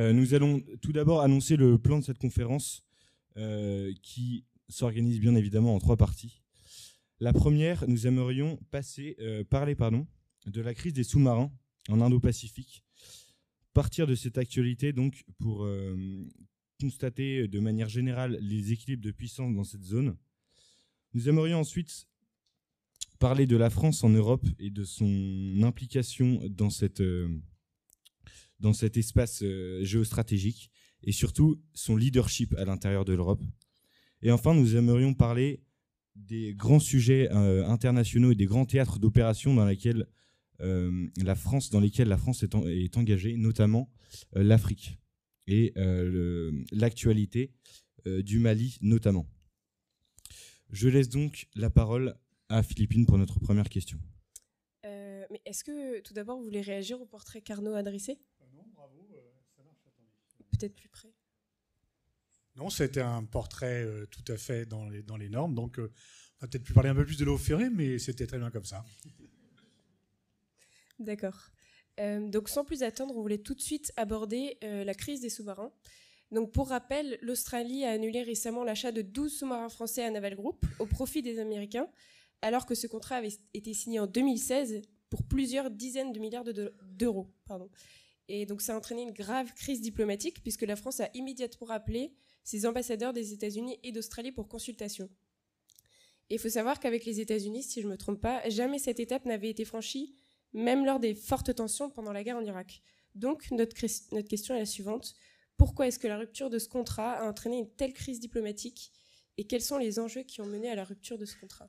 nous allons tout d'abord annoncer le plan de cette conférence qui s'organise bien évidemment en trois parties. La première, nous aimerions passer, parler pardon, de la crise des sous-marins en Indo-Pacifique. Partir de cette actualité donc pour constater de manière générale les équilibres de puissance dans cette zone. Nous aimerions ensuite parler de la France en Europe et de son implication dans, cette, euh, dans cet espace euh, géostratégique et surtout son leadership à l'intérieur de l'Europe. Et enfin, nous aimerions parler des grands sujets euh, internationaux et des grands théâtres d'opération dans lesquels la France, dans la France est, engagée, notamment l'Afrique et l'actualité du Mali notamment. Je laisse donc la parole à Philippine pour notre première question. Euh, mais est-ce que tout d'abord vous voulez réagir au portrait qu'Arnaud a adressé euh, Non, bravo, euh, ça marche, Peut-être plus près. Non, c'était un portrait tout à fait dans les, dans les normes, donc on va peut-être plus parler un peu plus de l'eau ferrée, mais c'était très bien comme ça. D'accord. donc sans plus attendre, on voulait tout de suite aborder la crise des sous-marins. Donc pour rappel, l'Australie a annulé récemment l'achat de 12 sous-marins français à Naval Group au profit des Américains alors que ce contrat avait été signé en 2016 pour plusieurs dizaines de milliards d'euros. Et donc ça a entraîné une grave crise diplomatique puisque la France a immédiatement rappelé ses ambassadeurs des États-Unis et d'Australie pour consultation. Et il faut savoir qu'avec les États-Unis, si je ne me trompe pas, jamais cette étape n'avait été franchie, même lors des fortes tensions pendant la guerre en Irak. Donc notre, notre question est la suivante. Pourquoi est-ce que la rupture de ce contrat a entraîné une telle crise diplomatique et quels sont les enjeux qui ont mené à la rupture de ce contrat?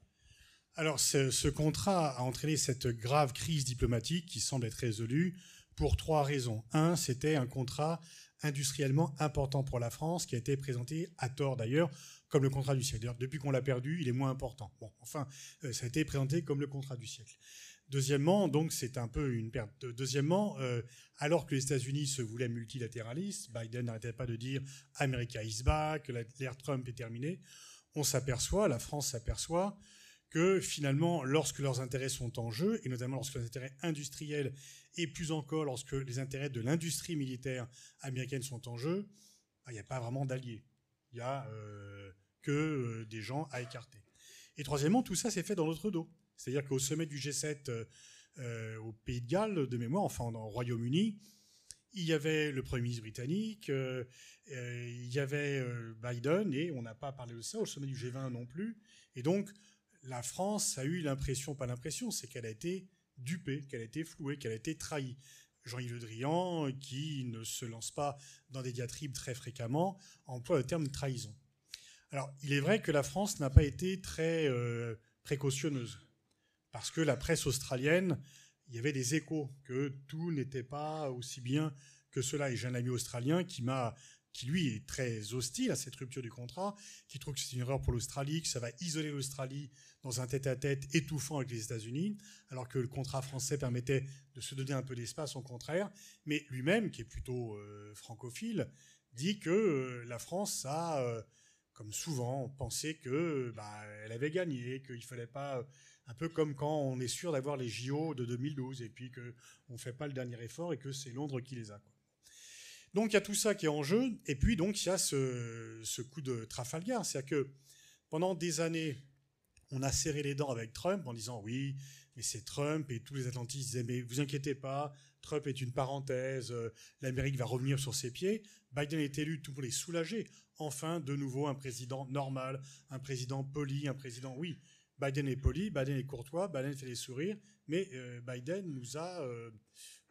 Alors, ce, contrat a entraîné cette grave crise diplomatique qui semble être résolue pour trois raisons. Un, c'était un contrat industriellement important pour la France qui a été présenté à tort d'ailleurs comme le contrat du siècle. Depuis qu'on l'a perdu, il est moins important. Bon, enfin, euh, ça a été présenté comme le contrat du siècle. Deuxièmement, donc c'est un peu une perte. Deuxièmement, euh, alors que les États-Unis se voulaient multilatéralistes, Biden n'arrêtait pas de dire America is back, l'ère Trump est terminée. On s'aperçoit, la France s'aperçoit que finalement, lorsque leurs intérêts sont en jeu, et notamment lorsque les intérêts industriels, et plus encore lorsque les intérêts de l'industrie militaire américaine sont en jeu, bah, il n'y a pas vraiment d'alliés. Il n'y a euh, que euh, des gens à écarter. Et troisièmement, tout ça s'est fait dans notre dos. C'est-à-dire qu'au sommet du G7 euh, au Pays de Galles, de mémoire, enfin au Royaume-Uni, il y avait le Premier ministre britannique, il y avait Biden, et on n'a pas parlé de ça au sommet du G20 non plus. Et donc, la France a eu l'impression, pas l'impression, c'est qu'elle a été dupée, qu'elle a été flouée, qu'elle a été trahie. Jean-Yves Le Drian, qui ne se lance pas dans des diatribes très fréquemment, emploie le terme trahison. Alors, il est vrai que la France n'a pas été très euh, précautionneuse, parce que la presse australienne, il y avait des échos que tout n'était pas aussi bien que cela. Et j'ai un ami australien qui m'a qui lui est très hostile à cette rupture du contrat, qui trouve que c'est une erreur pour l'Australie, que ça va isoler l'Australie dans un tête-à-tête étouffant avec les États-Unis, alors que le contrat français permettait de se donner un peu d'espace, au contraire. Mais lui-même, qui est plutôt euh, francophile, dit que euh, la France a, euh, comme souvent, pensé que bah, elle avait gagné, qu'il fallait pas un peu comme quand on est sûr d'avoir les JO de 2012 et puis qu'on ne fait pas le dernier effort et que c'est Londres qui les a. Donc il y a tout ça qui est en jeu, et puis donc il y a ce, coup de Trafalgar, c'est-à-dire que pendant des années, on a serré les dents avec Trump en disant oui, mais c'est Trump, et tous les Atlantistes disaient mais vous inquiétez pas, Trump est une parenthèse, euh, l'Amérique va revenir sur ses pieds. Biden est élu tout pour les soulager. Enfin, de nouveau, un président normal, un président poli, un président, oui, Biden est poli, Biden est courtois, Biden fait les sourires, mais euh, Biden nous a, euh,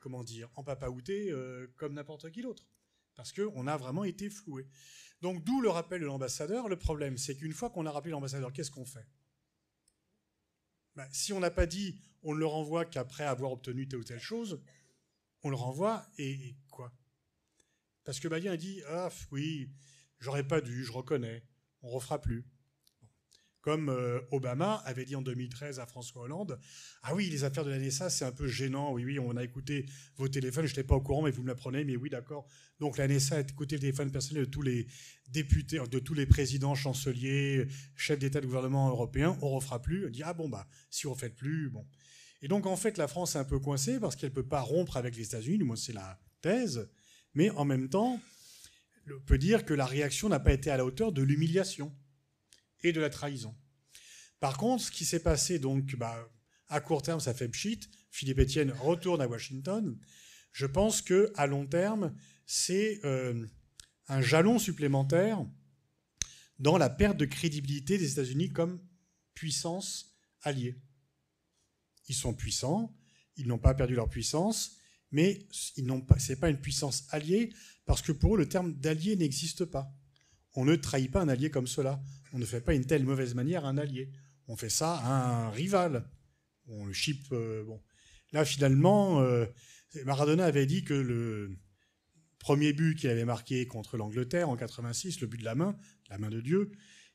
comment dire, empapaouté comme n'importe qui d'autre parce qu'on a vraiment été floué. Donc d'où le rappel de l'ambassadeur. Le problème, c'est qu'une fois qu'on a rappelé l'ambassadeur, qu'est-ce qu'on fait? Ben, Si on n'a pas dit on ne le renvoie qu'après avoir obtenu telle ou telle chose, on le renvoie et, quoi? Parce que Biden a dit ah oui, j'aurais pas dû, je reconnais, on refera plus comme euh, Obama avait dit en 2013 à François Hollande, ah oui, les affaires de la NSA, c'est un peu gênant, oui, oui, on a écouté vos téléphones, je n'étais pas au courant, mais vous me l'apprenez, mais oui, d'accord. Donc la NSA a écouté le téléphone personnel de tous les députés, de tous les présidents, chanceliers, chefs d'État de gouvernement européens, on ne refera plus. On dit, ah bon, bah, si on ne fait plus, bon. Et donc, en fait, la France est un peu coincée parce qu'elle ne peut pas rompre avec les États-Unis, moi, c'est la thèse, mais en même temps, on peut dire que la réaction n'a pas été à la hauteur de l'humiliation et de la trahison. Par contre, ce qui s'est passé, donc, bah, à court terme, ça fait pchit. Philippe Etienne retourne à Washington. Je pense que à long terme, c'est euh, un jalon supplémentaire dans la perte de crédibilité des États-Unis comme puissance alliée. Ils sont puissants, ils n'ont pas perdu leur puissance, mais ce n'est pas une puissance alliée parce que pour eux, le terme d'allié n'existe pas. On ne trahit pas un allié comme cela. On ne fait pas une telle mauvaise manière à un allié. On fait ça à un rival. On le chip. Euh, bon. Là, finalement, euh, Maradona avait dit que le premier but qu'il avait marqué contre l'Angleterre en 86, le but de la main, la main de Dieu,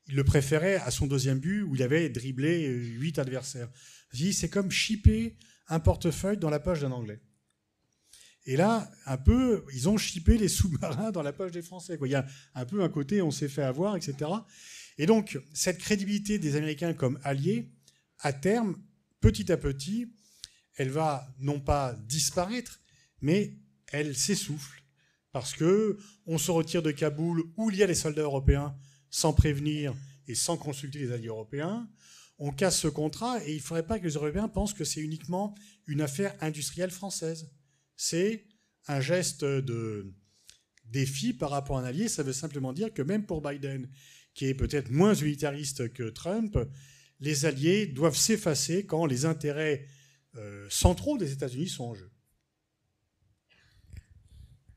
il le préférait à son deuxième but où il avait dribblé huit adversaires. C'est comme chipper un portefeuille dans la poche d'un Anglais. Et là, un peu, ils ont chippé les sous-marins dans la poche des Français. Il y a un peu un côté on s'est fait avoir, etc. Et donc, cette crédibilité des Américains comme alliés, à terme, petit à petit, elle va non pas disparaître, mais elle s'essouffle. Parce que on se retire de Kaboul où il y a les soldats européens sans prévenir et sans consulter les alliés européens. On casse ce contrat et il ne faudrait pas que les Européens pensent que c'est uniquement une affaire industrielle française. C'est un geste de défi par rapport à un allié. Ça veut simplement dire que même pour Biden, qui est peut-être moins unitariste que Trump, les alliés doivent s'effacer quand les intérêts euh, centraux des États-Unis sont en jeu.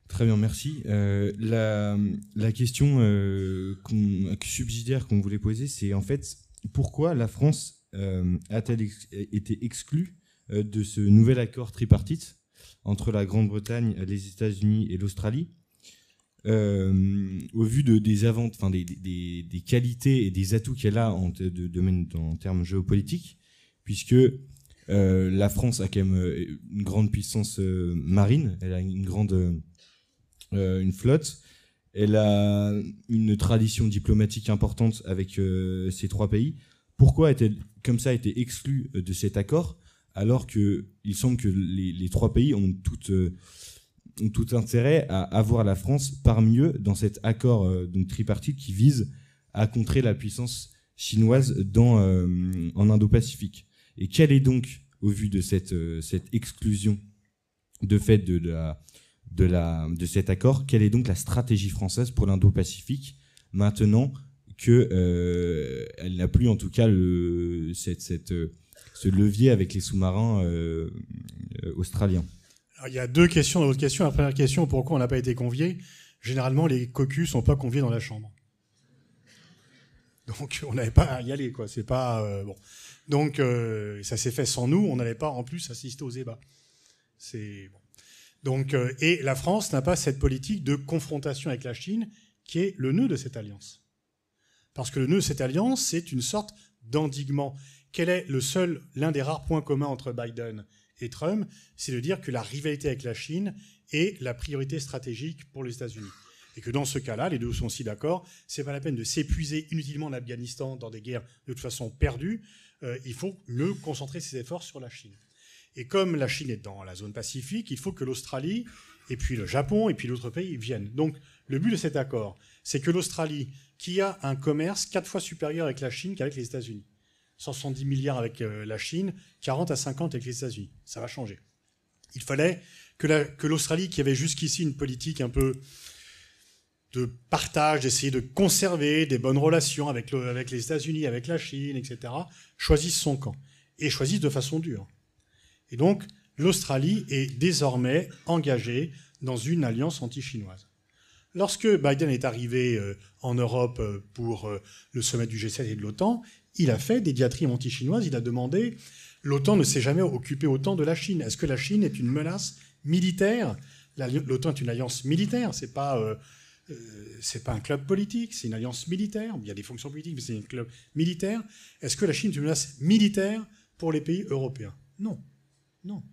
Très bien, merci. Euh, la, question euh, subsidiaire qu'on voulait poser, c'est en fait pourquoi la France a-t-elle été exclue de ce nouvel accord tripartite entre la Grande-Bretagne, les États-Unis et l'Australie? Euh, au vu de, des, avant, enfin, des, qualités et des atouts qu'elle a en, termes géopolitiques, puisque euh, la France a quand même euh, une grande puissance marine, elle a une grande une flotte, elle a une tradition diplomatique importante avec ces trois pays. Pourquoi a-t-elle comme ça été exclue de cet accord alors que il semble que les trois pays ont toutes tout intérêt à avoir la France parmi eux dans cet accord euh, tripartite qui vise à contrer la puissance chinoise dans, euh, en Indo-Pacifique. Et quelle est donc, au vu de cette, euh, cette exclusion de fait de, la, de, la, de cet accord, quelle est donc la stratégie française pour l'Indo-Pacifique maintenant que elle n'a plus en tout cas le, cette, ce levier avec les sous-marins australiens? Il y a deux questions dans votre question. La première question, pourquoi on n'a pas été convié Généralement, les cocus sont pas conviés dans la chambre. Donc, on n'avait pas à y aller, quoi. C'est pas euh, bon. Donc, euh, ça s'est fait sans nous. On n'allait pas, en plus, assister aux ébats. Donc, euh, et la France n'a pas cette politique de confrontation avec la Chine, qui est le nœud de cette alliance. Parce que le nœud de cette alliance, c'est une sorte d'endiguement. Quel est le seul, l'un des rares points communs entre Biden et Trump, c'est de dire que la rivalité avec la Chine est la priorité stratégique pour les États-Unis. Et que dans ce cas-là, les deux sont aussi d'accord, c'est pas la peine de s'épuiser inutilement en Afghanistan dans des guerres de toute façon perdues. Euh, il faut mieux concentrer ses efforts sur la Chine. Et comme la Chine est dans la zone Pacifique, il faut que l'Australie, et puis le Japon, et puis d'autres pays viennent. Donc le but de cet accord, c'est que l'Australie, qui a un commerce quatre fois supérieur avec la Chine qu'avec les États-Unis, 170 milliards avec euh, la Chine, 40 à 50 avec les États-Unis. Ça va changer. Il fallait que l'Australie, qui avait jusqu'ici une politique un peu de partage, d'essayer de conserver des bonnes relations avec, avec les États-Unis, avec la Chine, etc., choisisse son camp. Et choisisse de façon dure. Et donc, l'Australie est désormais engagée dans une alliance anti-chinoise. Lorsque Biden est arrivé euh, en Europe euh, pour le sommet du G7 et de l'OTAN, il a fait des diatribes anti-chinoises, il a demandé l'OTAN ne s'est jamais occupé autant de la Chine. Est-ce que la Chine est une menace militaire? L'OTAN est une alliance militaire, c'est pas euh, euh, pas un club politique, c'est une alliance militaire. Il y a des fonctions politiques, mais c'est un club militaire. Est-ce que la Chine est une menace militaire pour les pays européens? Non, non.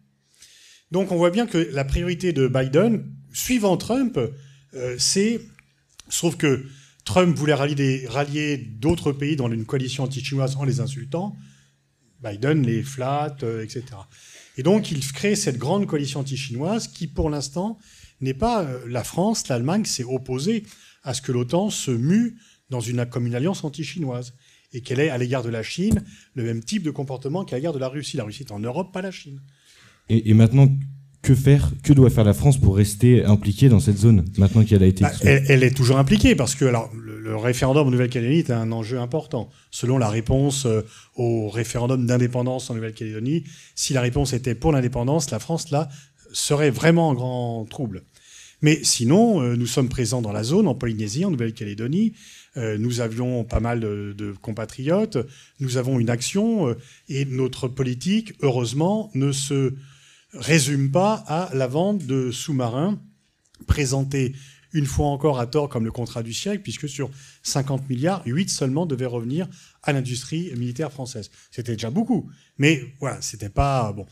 Donc on voit bien que la priorité de Biden, suivant Trump, euh, c'est, sauf que Trump voulait rallier d'autres pays dans une coalition anti-chinoise en les insultant. Biden les flatte, etc. Et donc, il crée cette grande coalition anti-chinoise qui, pour l'instant, n'est pas la France, l'Allemagne s'est opposée à ce que l'OTAN se mue dans une, comme une alliance anti-chinoise et qu'elle ait à l'égard de la Chine le même type de comportement qu'à l'égard de la Russie. La Russie est en Europe, pas la Chine. Et, maintenant, que faire Que doit faire la France pour rester impliquée dans cette zone maintenant qu'elle a été bah, elle, est toujours impliquée parce que alors, le, référendum en Nouvelle-Calédonie est un enjeu important. Selon la réponse euh, au référendum d'indépendance en Nouvelle-Calédonie, si la réponse était pour l'indépendance, la France là serait vraiment en grand trouble. Mais sinon, euh, nous sommes présents dans la zone, en Polynésie, en Nouvelle-Calédonie. Euh, nous avions pas mal de, compatriotes. Nous avons une action et notre politique, heureusement, ne se résume pas à la vente de sous-marins présentés une fois encore à tort comme le contrat du siècle, puisque sur 50 milliards, 8 seulement devaient revenir à l'industrie militaire française. C'était déjà beaucoup, mais voilà, c'était pas bon.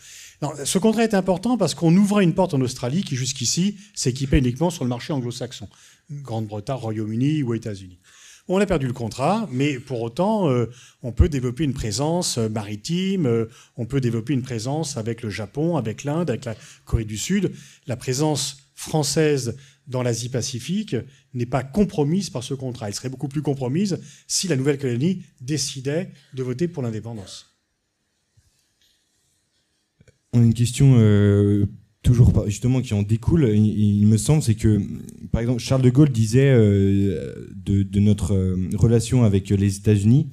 ce contrat est important parce qu'on ouvrait une porte en Australie qui jusqu'ici s'équipait uniquement sur le marché anglo-saxon, Grande-Bretagne, Royaume-Uni ou États-Unis. On a perdu le contrat, mais pour autant, euh, on peut développer une présence euh, maritime, euh, on peut développer une présence avec le Japon, avec l'Inde, avec la Corée du Sud. La présence française dans l'Asie-Pacifique n'est pas compromise par ce contrat. Elle serait beaucoup plus compromise si la Nouvelle-Calédonie décidait de voter pour l'indépendance. On a une question toujours justement qui en découle, il, me semble, c'est que, par exemple, Charles de Gaulle disait euh, de, notre euh, relation avec les États-Unis,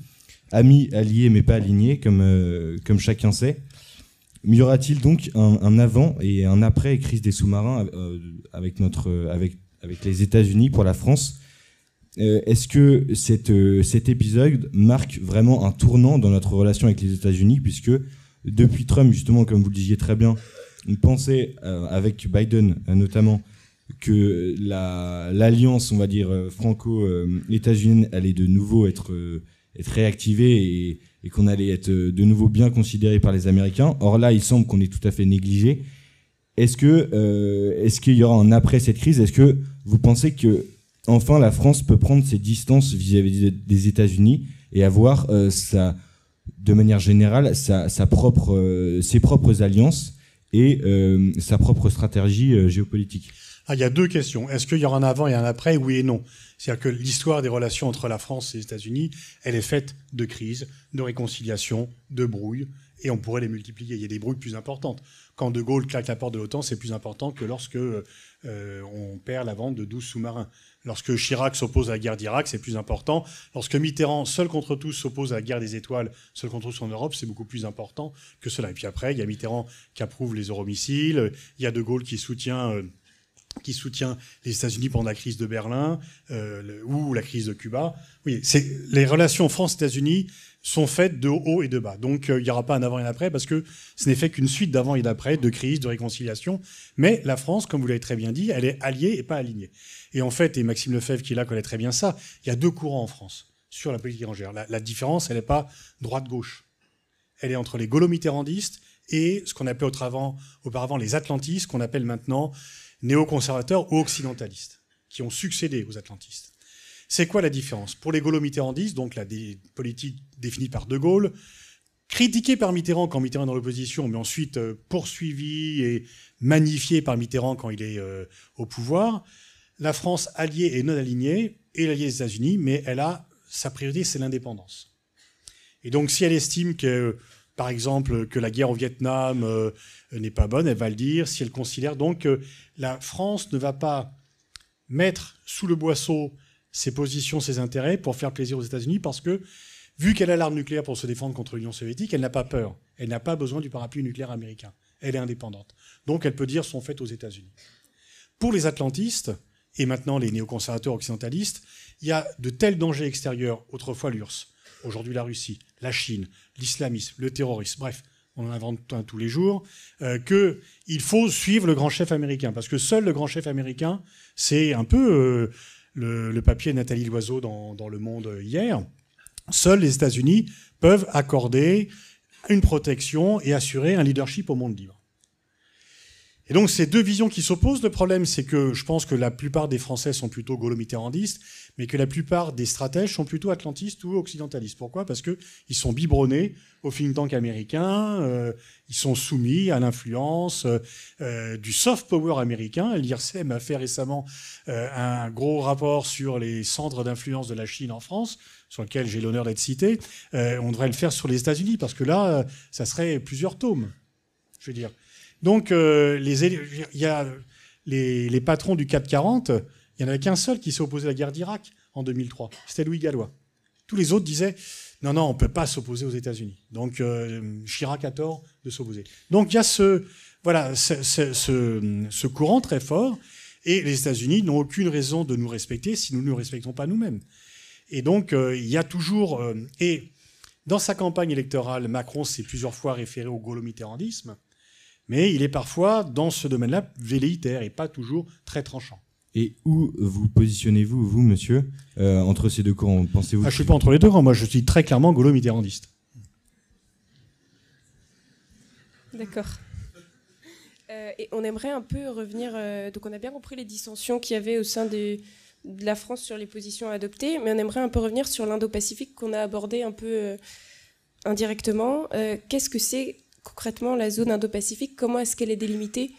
amis, alliés, mais pas alignés, comme, euh, comme chacun sait. Y aura-t-il donc un, avant et un après crise des sous-marins avec, notre, avec, avec les États-Unis pour la France? Est-ce que cette, cet épisode marque vraiment un tournant dans notre relation avec les États-Unis, puisque depuis Trump, justement, comme vous le disiez très bien, on pensait, euh, avec Biden euh, notamment, que l'alliance, on va dire, euh, franco-états-unienne allait de nouveau être, réactivée et, qu'on allait être de nouveau bien considéré par les Américains. Or là, il semble qu'on est tout à fait négligé. Est-ce qu'il y aura un après cette crise? Est-ce que vous pensez que enfin la France peut prendre ses distances vis-à-vis des États-Unis et avoir de manière générale ses propres alliances? Et euh, sa propre stratégie euh, géopolitique ah, Il y a deux questions. Est-ce qu'il y aura un avant et un après? Oui et non. C'est-à-dire que l'histoire des relations entre la France et les États-Unis, elle est faite de crises, de réconciliation, de brouilles, et on pourrait les multiplier. Il y a des brouilles plus importantes. Quand De Gaulle claque la porte de l'OTAN, c'est plus important que lorsque euh, on perd la vente de 12 sous-marins. Lorsque Chirac s'oppose à la guerre d'Irak, c'est plus important. Lorsque Mitterrand, seul contre tous, s'oppose à la guerre des étoiles, seul contre tous en Europe, c'est beaucoup plus important que cela. Et puis après, il y a Mitterrand qui approuve les euromissiles, il y a De Gaulle qui soutient... Euh, qui soutient les États-Unis pendant la crise de Berlin euh, ou la crise de Cuba. Oui, les relations France-États-Unis sont faites de haut et de bas. Donc euh, il n'y aura pas un avant et un après parce que ce n'est fait qu'une suite d'avant et d'après, de crise, de réconciliation. Mais la France, comme vous l'avez très bien dit, elle est alliée et pas alignée. Et en fait, et Maxime Lefebvre qui est là connaît très bien ça, il y a deux courants en France sur la politique étrangère. La, différence, elle n'est pas droite-gauche. Elle est entre les gaulo-mitterrandistes et ce qu'on appelait auparavant, auparavant les atlantistes, qu'on appelle maintenant néoconservateurs ou occidentalistes, qui ont succédé aux atlantistes. C'est quoi la différence? Pour les gaulo-mitterrandistes, donc la politique définie par De Gaulle, critiquée par Mitterrand quand Mitterrand est dans l'opposition, mais ensuite euh, poursuivie et magnifiée par Mitterrand quand il est euh, au pouvoir, la France alliée et non alignée est l'allié des États-Unis, mais elle a sa priorité, c'est l'indépendance. Et donc, si elle estime que, par exemple, que la guerre au Vietnam euh, n'est pas bonne, elle va le dire. Si elle considère donc que la France ne va pas mettre sous le boisseau ses positions, ses intérêts pour faire plaisir aux États-Unis parce que, vu qu'elle a l'arme nucléaire pour se défendre contre l'Union soviétique, elle n'a pas peur. Elle n'a pas besoin du parapluie nucléaire américain. Elle est indépendante. Donc elle peut dire son fait aux États-Unis. Pour les atlantistes, et maintenant les néoconservateurs occidentalistes, il y a de tels dangers extérieurs, autrefois l'URSS, aujourd'hui la Russie, la Chine, l'islamisme, le terrorisme, bref, on en invente un tous les jours, euh, qu'il faut suivre le grand chef américain. Parce que seul le grand chef américain, c'est un peu euh, le, papier Nathalie Loiseau dans, Le Monde hier, seuls les États-Unis peuvent accorder une protection et assurer un leadership au monde libre. Et donc, ces deux visions qui s'opposent. Le problème, c'est que je pense que la plupart des Français sont plutôt gaulo-mitterrandistes, mais que la plupart des stratèges sont plutôt atlantistes ou occidentalistes. Pourquoi? Parce qu'ils sont biberonnés au think tank américain, euh, ils sont soumis à l'influence euh, du soft power américain. L'IRSEM a fait récemment euh, un gros rapport sur les centres d'influence de la Chine en France, sur lequel j'ai l'honneur d'être cité. on devrait le faire sur les États-Unis, parce que là, ça serait plusieurs tomes, je veux dire. Donc, euh, les, y les, patrons du 440, il n'y en avait qu'un seul qui s'est opposé à la guerre d'Irak en 2003. C'était Louis Gallois. Tous les autres disaient non, non, on ne peut pas s'opposer aux États-Unis. Donc, euh, Chirac a tort de s'opposer. Donc, il y a ce, courant très fort. Et les États-Unis n'ont aucune raison de nous respecter si nous ne nous respectons pas nous-mêmes. Et donc, euh, il y a toujours. et dans sa campagne électorale, Macron s'est plusieurs fois référé au gaulo-mitterrandisme mais il est parfois, dans ce domaine-là, velléitaire et pas toujours très tranchant. Et où vous positionnez-vous, vous, monsieur, euh, entre ces deux courants Pensez-vous ah, Je ne suis pas entre les deux courants. Moi, je suis très clairement gaulo-mitterrandiste. D'accord. Euh, et on aimerait un peu revenir. Euh, donc, on a bien compris les dissensions qu'il y avait au sein de la France sur les positions adoptées, mais on aimerait un peu revenir sur l'Indo-Pacifique qu'on a abordé un peu indirectement. Qu'est-ce que c'est concrètement la zone Indo-Pacifique Comment est-ce qu'elle est délimitée?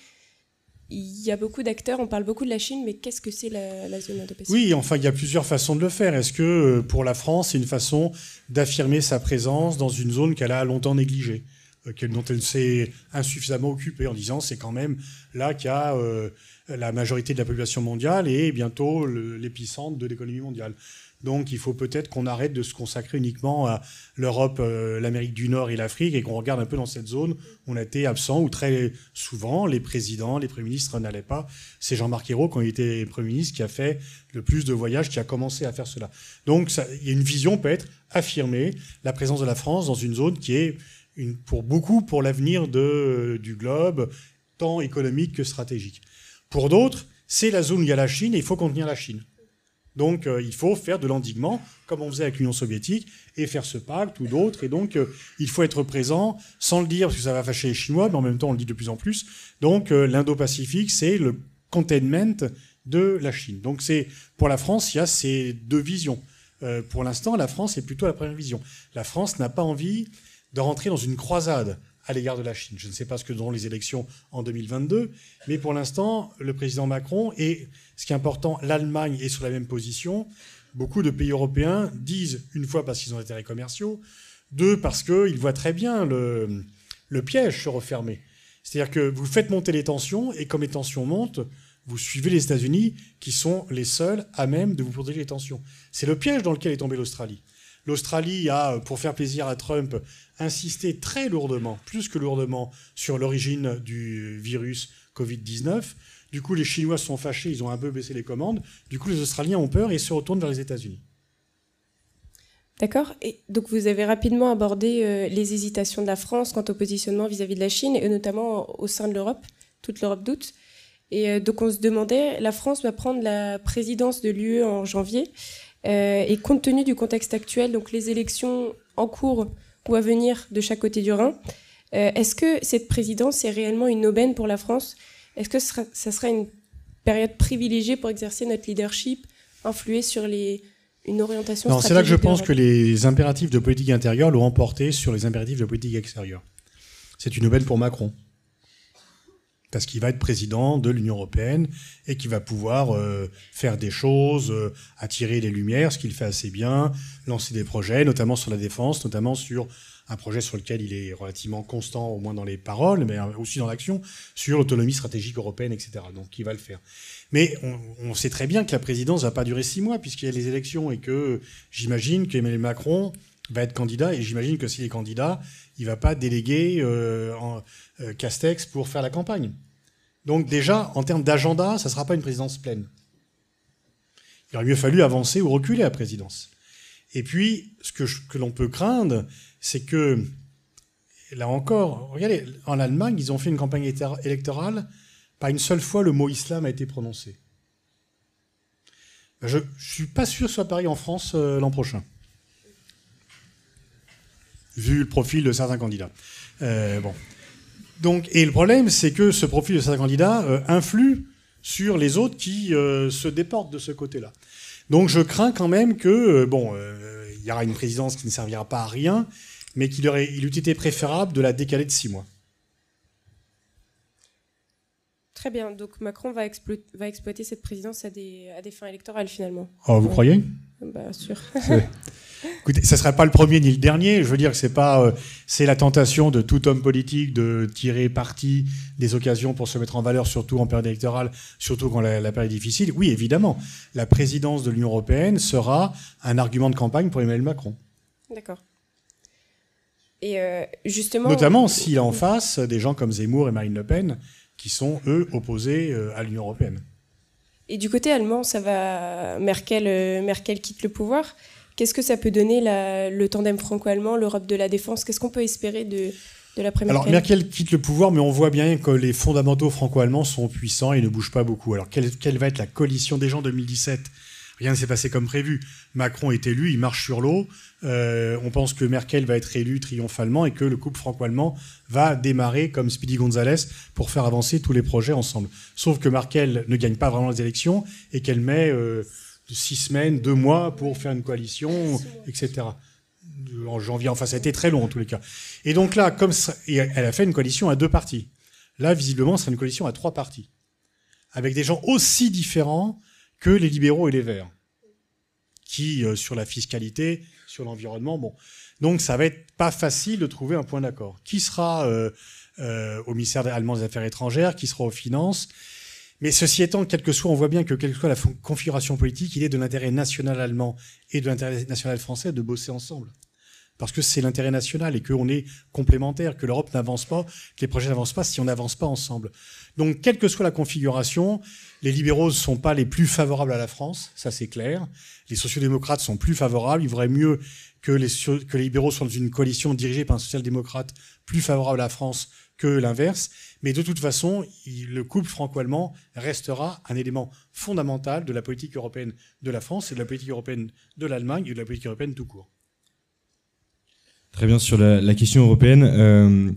Il y a beaucoup d'acteurs, on parle beaucoup de la Chine, mais qu'est-ce que c'est la, zone Indo-Pacifique? Oui, enfin, il y a plusieurs façons de le faire. Est-ce que euh, pour la France, c'est une façon d'affirmer sa présence dans une zone qu'elle a longtemps négligée, euh, dont elle s'est insuffisamment occupée, en disant c'est quand même là qu'il y a euh, la majorité de la population mondiale et bientôt l'épicentre de l'économie mondiale donc il faut peut-être qu'on arrête de se consacrer uniquement à l'Europe, euh, l'Amérique du Nord et l'Afrique et qu'on regarde un peu dans cette zone où on a été absent, où très souvent les présidents, les premiers ministres n'allaient pas. C'est Jean-Marc Ayrault, quand il était Premier ministre, qui a fait le plus de voyages, qui a commencé à faire cela. Donc il y a une vision peut-être affirmer la présence de la France dans une zone qui est pour beaucoup pour l'avenir du globe, tant économique que stratégique. Pour d'autres, c'est la zone où il y a la Chine et il faut contenir la Chine. Donc euh, il faut faire de l'endiguement, comme on faisait avec l'Union soviétique, et faire ce pacte ou d'autres. Et donc euh, il faut être présent, sans le dire, parce que ça va fâcher les Chinois, mais en même temps on le dit de plus en plus. Donc euh, l'Indo-Pacifique, c'est le containment de la Chine. Donc c'est pour la France, il y a ces deux visions. pour l'instant, la France est plutôt la première vision. La France n'a pas envie de rentrer dans une croisade à l'égard de la Chine. Je ne sais pas ce que donneront les élections en 2022, mais pour l'instant, le président Macron et, ce qui est important, l'Allemagne est sur la même position. Beaucoup de pays européens disent, une fois parce qu'ils ont intérêts commerciaux, deux parce qu'ils voient très bien le, le piège se refermer. C'est-à-dire que vous faites monter les tensions, et comme les tensions montent, vous suivez les États-Unis, qui sont les seuls à même de vous protéger les tensions. C'est le piège dans lequel est tombée l'Australie. L'Australie a, pour faire plaisir à Trump, insisté très lourdement, plus que lourdement, sur l'origine du virus Covid-19. Du coup, les Chinois sont fâchés, ils ont un peu baissé les commandes. Du coup, les Australiens ont peur et se retournent vers les États-Unis. D'accord. Et donc, vous avez rapidement abordé euh, les hésitations de la France quant au positionnement vis-à-vis de la Chine, et notamment au sein de l'Europe, toute l'Europe doute. Et euh, donc, on se demandait, la France va prendre la présidence de l'UE en janvier. Euh, et compte tenu du contexte actuel, donc les élections en cours ou à venir de chaque côté du Rhin, euh, est-ce que cette présidence est réellement une aubaine pour la France? Est-ce que ça sera une période privilégiée pour exercer notre leadership, influer sur les, une orientation c'est là que je pense que les impératifs de politique intérieure l'ont emporté sur les impératifs de politique extérieure. C'est une aubaine pour Macron parce qu'il va être président de l'Union européenne et qu'il va pouvoir euh, faire des choses, euh, attirer les lumières, ce qu'il fait assez bien, lancer des projets, notamment sur la défense, notamment sur un projet sur lequel il est relativement constant, au moins dans les paroles, mais aussi dans l'action, sur l'autonomie stratégique européenne, etc. Donc il va le faire. Mais on, sait très bien que la présidence ne va pas durer six mois, puisqu'il y a les élections, et que j'imagine qu'Emmanuel Macron va être candidat, et j'imagine que s'il est candidat, il ne va pas déléguer euh, en, euh, Castex pour faire la campagne. Donc déjà, en termes d'agenda, ça ne sera pas une présidence pleine. Il aurait mieux fallu avancer ou reculer la présidence. Et puis, ce que, l'on peut craindre, c'est que, là encore, regardez, en Allemagne, ils ont fait une campagne électorale, pas une seule fois le mot islam a été prononcé. Je ne suis pas sûr que ce soit pareil en France euh, l'an prochain, vu le profil de certains candidats. Euh, bon. Donc, et le problème, c'est que ce profil de certains candidats euh, influe sur les autres qui euh, se déportent de ce côté-là. Donc, je crains quand même que, bon, il y aura une présidence qui ne servira pas à rien, mais qu'il il eût été préférable de la décaler de six mois. Très bien. Donc Macron va, va exploiter cette présidence à des, à des fins électorales finalement. Oh, vous croyez? Bien sûr. Écoutez, ça ne sera pas le premier ni le dernier. Je veux dire que c'est pas, euh, c'est la tentation de tout homme politique de tirer parti des occasions pour se mettre en valeur, surtout en période électorale, surtout quand la, la période est difficile. Oui, évidemment, la présidence de l'Union européenne sera un argument de campagne pour Emmanuel Macron. D'accord. Et euh, justement, notamment s'il a en face des gens comme Zemmour et Marine Le Pen, qui sont eux opposés euh, à l'Union européenne. Et du côté allemand, ça va. Merkel, Merkel quitte le pouvoir. Qu'est-ce que ça peut donner le tandem franco-allemand, l'Europe de la défense? Qu'est-ce qu'on peut espérer de, de l'après Merkel Alors Merkel? Quitte le pouvoir, mais on voit bien que les fondamentaux franco-allemands sont puissants et ne bougent pas beaucoup. Alors quelle, quelle va être la coalition des gens 2017 Rien ne s'est passé comme prévu. Macron est élu, il marche sur l'eau. Euh, on pense que Merkel va être élue triomphalement et que le couple franco-allemand va démarrer comme Speedy González pour faire avancer tous les projets ensemble. Sauf que Merkel ne gagne pas vraiment les élections et qu'elle met euh, six semaines, deux mois pour faire une coalition, etc. En janvier, enfin, ça a été très long en tous les cas. Et donc là, comme elle a fait une coalition à deux partis. Là, visiblement, ce sera une coalition à trois partis, avec des gens aussi différents que les libéraux et les verts, qui, euh, sur la fiscalité, sur l'environnement, bon. Donc, ça va être pas facile de trouver un point d'accord. Qui sera euh, euh, au ministère allemand des Affaires étrangères Qui sera aux finances? Mais ceci étant, quel que soit, on voit bien que quelle que soit la configuration politique, il est de l'intérêt national allemand et de l'intérêt national français de bosser ensemble. Parce que c'est l'intérêt national et qu'on est complémentaires, que l'Europe n'avance pas, que les projets n'avancent pas si on n'avance pas ensemble. Donc, quelle que soit la configuration, les libéraux ne sont pas les plus favorables à la France, ça c'est clair. Les sociodémocrates sont plus favorables. Il vaudrait mieux que les, que les libéraux soient dans une coalition dirigée par un social-démocrate plus favorable à la France que l'inverse. Mais de toute façon, le couple franco-allemand restera un élément fondamental de la politique européenne de la France et de la politique européenne de l'Allemagne et de la politique européenne tout court. Très bien, sur la, question européenne, euh,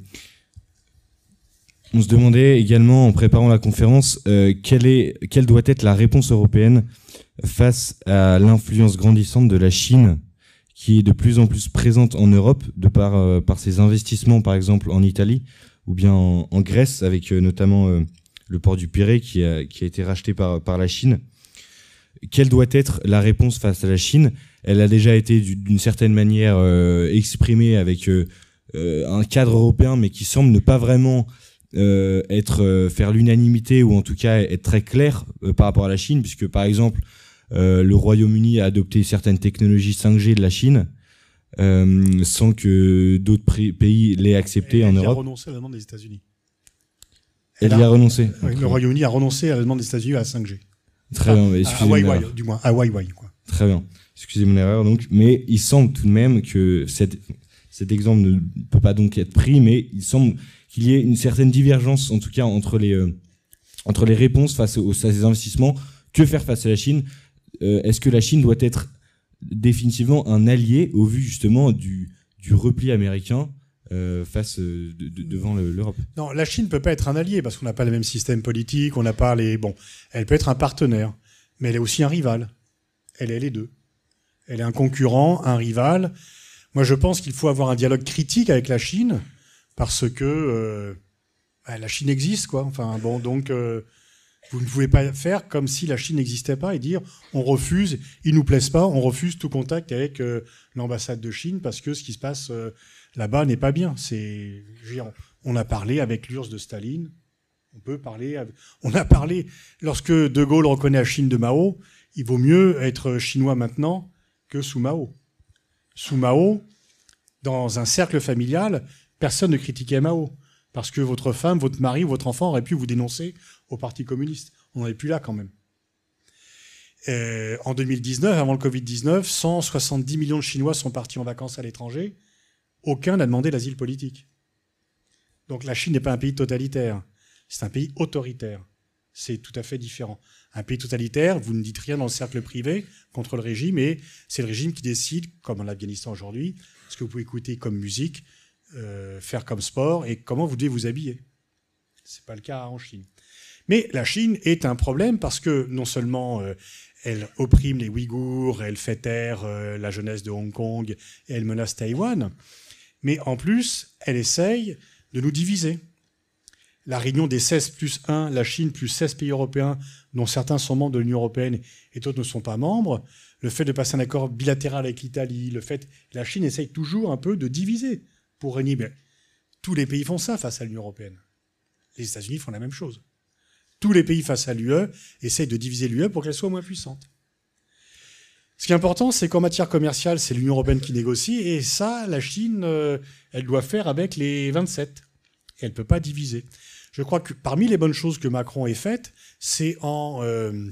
on se demandait également en préparant la conférence euh, quelle, doit être la réponse européenne face à l'influence grandissante de la Chine qui est de plus en plus présente en Europe de par, euh, ses investissements par exemple en Italie ou bien en, Grèce avec notamment le port du Pirée qui a, été racheté par la Chine. Quelle doit être la réponse face à la Chine Elle a déjà été d'une certaine manière exprimée avec un cadre européen mais qui semble ne pas vraiment euh, être euh, faire l'unanimité ou en tout cas être très clair euh, par rapport à la Chine, puisque par exemple le Royaume-Uni a adopté certaines technologies 5G de la Chine. sans que d'autres pays l'aient accepté en Europe. Elle a renoncé à la demande des États-Unis. Elle, y a, renoncé. le Royaume-Uni a renoncé à la demande des États-Unis à 5G. Très bien. Excusez-moi. du moins, à Huawei. Quoi. Très bien. Excusez mon erreur. Donc, mais il semble tout de même que cet, exemple ne peut pas donc être pris, mais il semble qu'il y ait une certaine divergence, en tout cas, entre les, euh, entre les réponses face aux, à ces investissements. Que faire face à la Chine? Euh, Est-ce que la Chine doit être définitivement un allié au vu justement du, du repli américain euh, face devant l'Europe? Non, la Chine ne peut pas être un allié parce qu'on n'a pas le même système politique, on n'a pas les. Bon, elle peut être un partenaire, mais elle est aussi un rival. Elle est les deux. Elle est un concurrent, un rival. Moi, je pense qu'il faut avoir un dialogue critique avec la Chine parce que euh, bah, la Chine existe, quoi. Enfin, bon, donc euh, vous ne pouvez pas faire comme si la Chine n'existait pas et dire on refuse, ils nous plaisent pas, on refuse tout contact avec euh, l'ambassade de Chine parce que ce qui se passe là-bas n'est pas bien. C'est, on a parlé avec l'URSS de Staline. On peut parler. On a parlé lorsque De Gaulle reconnaît la Chine de Mao. Il vaut mieux être chinois maintenant que sous Mao. Sous Mao, dans un cercle familial, personne ne critiquait Mao. Parce que votre femme, votre mari, votre enfant aurait pu vous dénoncer au Parti communiste. On n'en est plus là quand même. en 2019, avant le Covid-19, 170 millions de Chinois sont partis en vacances à l'étranger. Aucun n'a demandé l'asile politique. Donc la Chine n'est pas un pays totalitaire, c'est un pays autoritaire. C'est tout à fait différent. Un pays totalitaire, vous ne dites rien dans le cercle privé contre le régime, et c'est le régime qui décide, comme en Afghanistan aujourd'hui, ce que vous pouvez écouter comme musique, euh, faire comme sport et comment vous devez vous habiller. Ce n'est pas le cas en Chine. Mais la Chine est un problème parce que non seulement euh, elle opprime les Ouïghours, elle fait taire euh, la jeunesse de Hong Kong et elle menace Taïwan, mais en plus, elle essaye de nous diviser. La réunion des 16 plus 1, la Chine plus 16 pays européens, dont certains sont membres de l'Union européenne et d'autres ne sont pas membres, le fait de passer un accord bilatéral avec l'Italie, le fait la Chine essaye toujours un peu de diviser pour régner. tous les pays font ça face à l'Union européenne. Les États-Unis font la même chose. Tous les pays face à l'UE essayent de diviser l'UE pour qu'elle soit moins puissante. Ce qui est important, c'est qu'en matière commerciale, c'est l'Union européenne qui négocie, et ça, la Chine, euh, elle doit faire avec les 27. elle ne peut pas diviser. Je crois que parmi les bonnes choses que Macron ait faites, c'est en euh,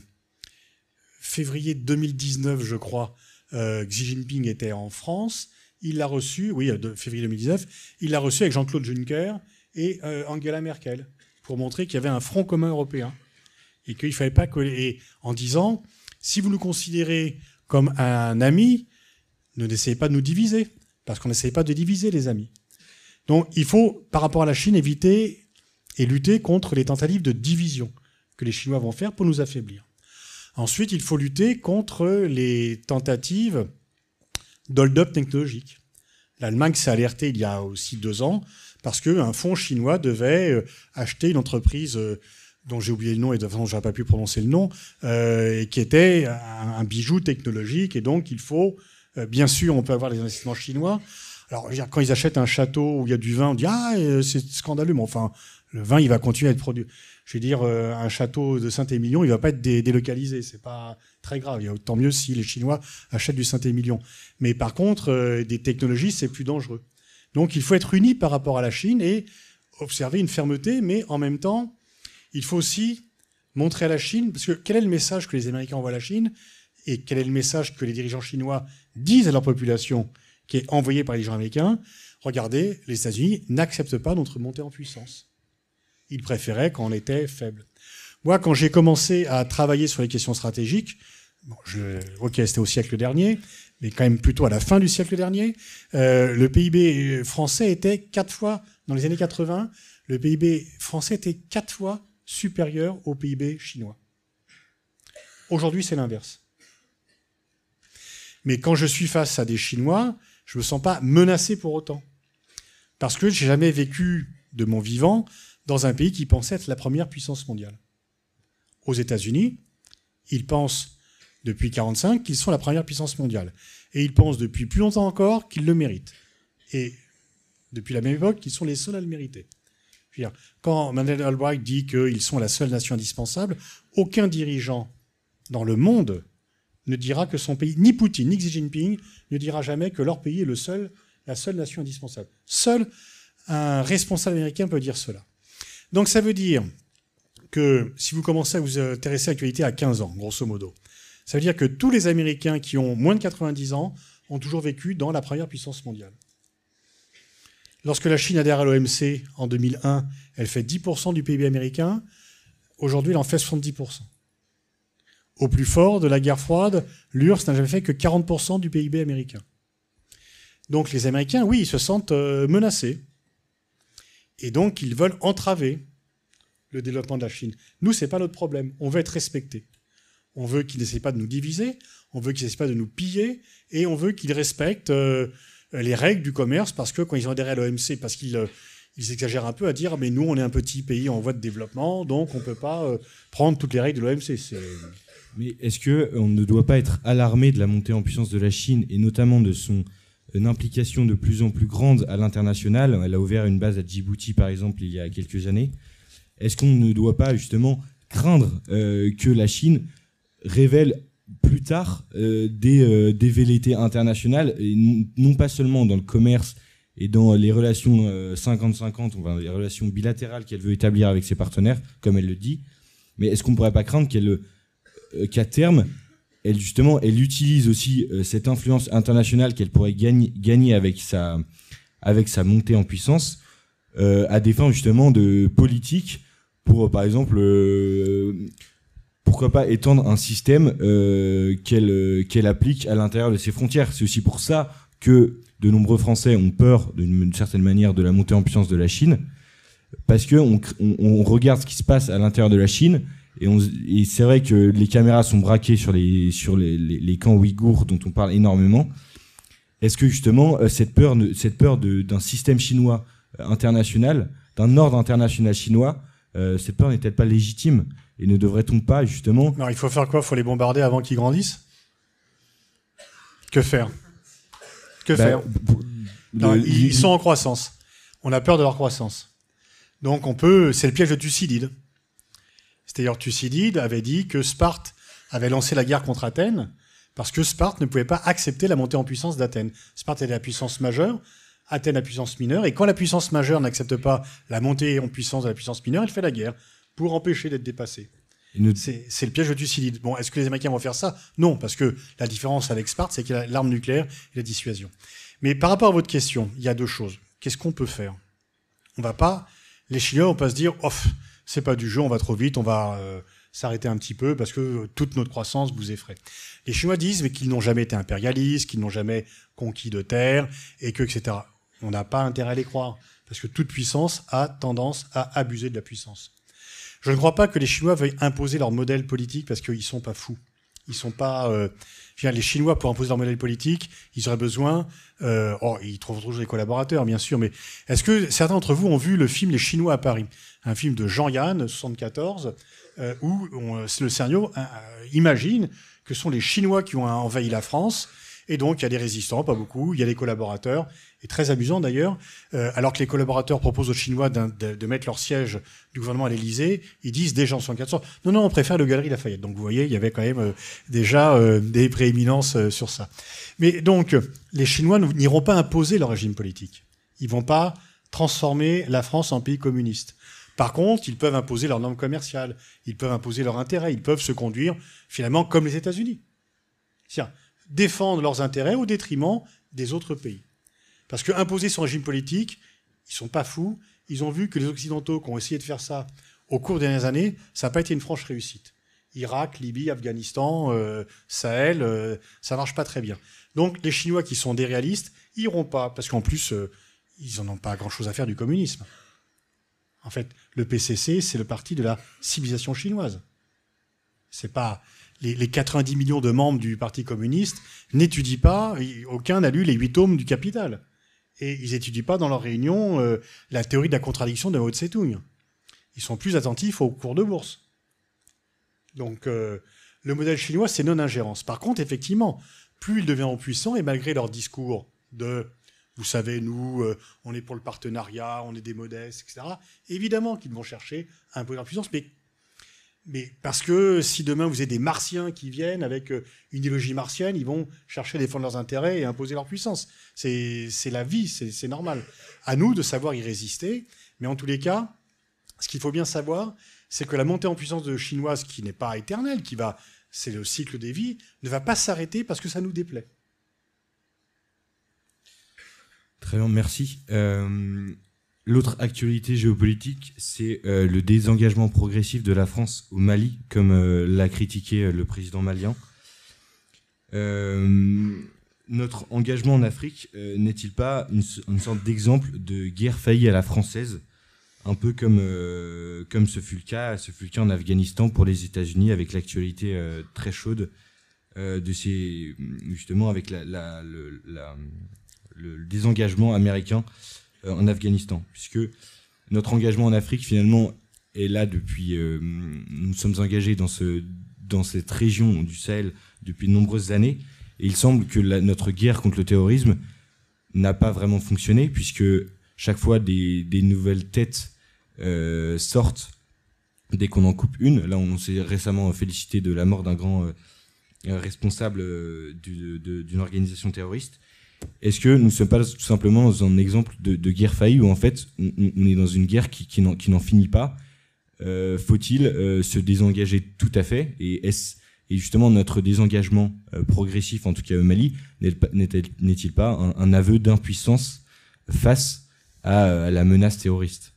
février 2019, je crois, euh, Xi Jinping était en France. Il l'a reçu, oui, de février 2019, il l'a reçu avec Jean-Claude Juncker et Angela Merkel pour montrer qu'il y avait un front commun européen et qu'il fallait pas coller. en disant, si vous nous considérez comme un ami, ne n'essayez pas de nous diviser, parce qu'on n'essaye pas de diviser les amis. Donc il faut, par rapport à la Chine, éviter et lutter contre les tentatives de division que les Chinois vont faire pour nous affaiblir. Ensuite, il faut lutter contre les tentatives d'hold-up technologique. L'Allemagne s'est alertée il y a aussi deux ans parce qu'un fonds chinois devait euh, acheter une entreprise euh, dont j'ai oublié le nom et de toute façon, je n'ai pas pu prononcer le nom, euh, et qui était un, bijou technologique. Et donc, il faut, bien sûr, on peut avoir des investissements chinois. Alors, quand ils achètent un château où il y a du vin, on dit Ah, c'est scandaleux, mais enfin, le vin, il va continuer à être produit. Je veux dire, un château de Saint-Émilion, il ne va pas être délocalisé. Ce n'est pas très grave. Il y a autant mieux si les Chinois achètent du Saint-Émilion. Mais par contre, des technologies, c'est plus dangereux. Donc il faut être uni par rapport à la Chine et observer une fermeté, mais en même temps, il faut aussi montrer à la Chine, parce que quel est le message que les Américains envoient à la Chine et quel est le message que les dirigeants chinois disent à leur population qui est envoyé par les dirigeants américains? Regardez, les États-Unis n'acceptent pas notre montée en puissance. Ils préféraient quand on était faible. Moi, quand j'ai commencé à travailler sur les questions stratégiques, ok, c'était au siècle dernier, mais quand même plutôt à la fin du siècle dernier, euh, le PIB français était quatre fois, dans les années 80, le PIB français était quatre fois supérieur au PIB chinois. Aujourd'hui, c'est l'inverse. Mais quand je suis face à des Chinois, je ne me sens pas menacé pour autant. Parce que j'ai jamais vécu de mon vivant dans un pays qui pensait être la première puissance mondiale. Aux États-Unis, ils pensent depuis 1945 qu'ils sont la première puissance mondiale. Et ils pensent depuis plus longtemps encore qu'ils le méritent. Et depuis la même époque, qu'ils sont les seuls à le mériter. Quand Mandela Albright dit qu'ils sont la seule nation indispensable, aucun dirigeant dans le monde ne dira que son pays, ni Poutine, ni Xi Jinping, ne dira jamais que leur pays est le seul, la seule nation indispensable. Seul un responsable américain peut dire cela. Donc ça veut dire que si vous commencez à vous intéresser à l'actualité à 15 ans, grosso modo, ça veut dire que tous les Américains qui ont moins de 90 ans ont toujours vécu dans la première puissance mondiale. Lorsque la Chine adhère à l'OMC en 2001, elle fait 10% du PIB américain. Aujourd'hui, elle en fait 70%. Au plus fort de la guerre froide, l'URSS n'a jamais fait que 40% du PIB américain. Donc les Américains, oui, ils se sentent euh, menacés. Et donc, ils veulent entraver le développement de la Chine. Nous, ce n'est pas notre problème. On veut être respectés. On veut qu'ils n'essayent pas de nous diviser, on veut qu'ils n'essayent pas de nous piller, et on veut qu'ils respectent euh, les règles du commerce, parce que quand ils ont adhéré à l'OMC, parce qu'ils euh, exagèrent un peu à dire, mais nous, on est un petit pays en voie de développement, donc on ne peut pas euh, prendre toutes les règles de l'OMC. Mais est-ce qu'on ne doit pas être alarmé de la montée en puissance de la Chine, et notamment de son implication de plus en plus grande à l'international Elle a ouvert une base à Djibouti, par exemple, il y a quelques années. Est-ce qu'on ne doit pas justement craindre que la Chine révèle plus tard euh, des, euh, velléités internationales, non pas seulement dans le commerce et dans les relations 50-50, euh, les relations bilatérales qu'elle veut établir avec ses partenaires, comme elle le dit, mais est-ce qu'on ne pourrait pas craindre qu'à terme, elle justement, elle utilise aussi cette influence internationale qu'elle pourrait gagner, avec, sa, montée en puissance à des fins justement de politique pour, par exemple, pourquoi pas étendre un système euh, euh, qu'elle applique à l'intérieur de ses frontières. C'est aussi pour ça que de nombreux Français ont peur, d'une certaine manière, de la montée en puissance de la Chine. parce que on, regarde ce qui se passe à l'intérieur de la Chine et, c'est vrai que les caméras sont braquées sur les, sur les, camps ouïghours dont on parle énormément. Est-ce que justement euh, cette peur, cette peur d'un système chinois euh, international, d'un ordre international chinois, euh, cette peur n'est-elle pas légitime Et ne devrait-on pas justement... Alors il faut faire quoi? Il faut les bombarder avant qu'ils grandissent? Que faire? Que bah, faire? ils, sont en croissance. On a peur de leur croissance. Donc on peut, c'est le piège de Thucydide. C'est-à-dire Thucydide avait dit que Sparte avait lancé la guerre contre Athènes parce que Sparte ne pouvait pas accepter la montée en puissance d'Athènes. Sparte était la puissance majeure, Athènes la puissance mineure, et quand la puissance majeure n'accepte pas la montée en puissance de la puissance mineure, elle fait la guerre pour empêcher d'être dépassée. C'est le piège de Thucydide. Bon, est-ce que les Américains vont faire ça? Non, parce que la différence avec Sparte, c'est qu'il y a l'arme nucléaire et la dissuasion. Mais par rapport à votre question, il y a deux choses. Qu'est-ce qu'on peut faire? On va pas, les Chinois vont pas se dire, off, c'est pas du jeu, on va trop vite, on va euh, s'arrêter un petit peu parce que toute notre croissance vous effraie. Les Chinois disent qu'ils n'ont jamais été impérialistes, qu'ils n'ont jamais conquis de terre et que etc. On n'a pas intérêt à les croire parce que toute puissance a tendance à abuser de la puissance. Je ne crois pas que les Chinois veuillent imposer leur modèle politique parce qu'ils sont pas fous. Ils sont pas. Euh, les Chinois pour imposer leur modèle politique, ils auraient besoin. Euh, oh, ils trouvent toujours des collaborateurs, bien sûr, mais est-ce que certains d'entre vous ont vu le film Les Chinois à Paris? Un film de Jean-Yann, 74, euh, où le scénario euh, imagine que sont les Chinois qui ont envahi la France. Et donc, il y a des résistants, pas beaucoup, il y a des collaborateurs, et très amusant d'ailleurs, euh, alors que les collaborateurs proposent aux Chinois de, mettre leur siège du gouvernement à l'Élysée, ils disent déjà en 74, non, non, on préfère le Galerie Lafayette. Donc vous voyez, il y avait quand même déjà des prééminences sur ça. Mais donc, les Chinois n'iront pas imposer leur régime politique. Ils vont pas transformer la France en pays communiste. Par contre, ils peuvent imposer leurs normes commerciales, ils peuvent imposer leurs intérêts, ils peuvent se conduire finalement comme les États-Unis. C'est-à-dire défendre leurs intérêts au détriment des autres pays. Parce que imposer son régime politique, ils sont pas fous, ils ont vu que les Occidentaux qui ont essayé de faire ça au cours des dernières années, ça n'a pas été une franche réussite. Irak, Libye, Afghanistan, euh, Sahel, euh, ça marche pas très bien. Donc les Chinois qui sont des réalistes, iront pas, parce qu'en plus, euh, ils n'en ont pas grand-chose à faire du communisme. En fait, le PCC, c'est le parti de la civilisation chinoise. C'est pas les, 90 millions de membres du Parti communiste n'étudient pas, aucun n'a lu les huit tomes du Capital. Et ils n'étudient pas dans leur réunion euh, la théorie de la contradiction de Mao Tse-tung. Ils sont plus attentifs aux cours de bourse. Donc, euh, le modèle chinois, c'est non-ingérence. Par contre, effectivement, plus ils deviennent puissants, et malgré leur discours de vous savez, nous, euh, on est pour le partenariat, on est des modestes, etc. Évidemment qu'ils vont chercher à imposer leur puissance, mais, mais parce que si demain vous avez des martiens qui viennent avec euh, une idéologie martienne, ils vont chercher à défendre leurs intérêts et imposer leur puissance. C'est la vie, c'est normal. À nous de savoir y résister, mais en tous les cas, ce qu'il faut bien savoir, c'est que la montée en puissance de chinoise, qui n'est pas éternelle, qui va, c'est le cycle des vies, ne va pas s'arrêter parce que ça nous déplaît. Très bien, merci. Euh, l'autre actualité géopolitique, c'est euh, le désengagement progressif de la France au Mali, comme euh, l'a critiqué le président malien. notre engagement en Afrique n'est-il pas une, sorte d'exemple de guerre faillie à la française, un peu comme, ce, fut le cas, en Afghanistan pour les États-Unis, avec l'actualité très chaude de ces, justement avec le désengagement américain euh, en Afghanistan, puisque notre engagement en Afrique finalement est là depuis. Euh, nous sommes engagés dans, ce, dans cette région du Sahel depuis de nombreuses années, et il semble que notre guerre contre le terrorisme n'a pas vraiment fonctionné, puisque chaque fois des, nouvelles têtes euh, sortent dès qu'on en coupe une. Là, on s'est récemment félicité de la mort d'un grand responsable d'une organisation terroriste. Est-ce que nous ne sommes pas tout simplement dans un exemple de, guerre faillie où en fait on, est dans une guerre qui, n'en finit pas euh, Faut-il euh, se désengager tout à fait et, et justement notre désengagement euh, progressif, en tout cas au Mali, n'est-il pas un, aveu d'impuissance face à, la menace terroriste?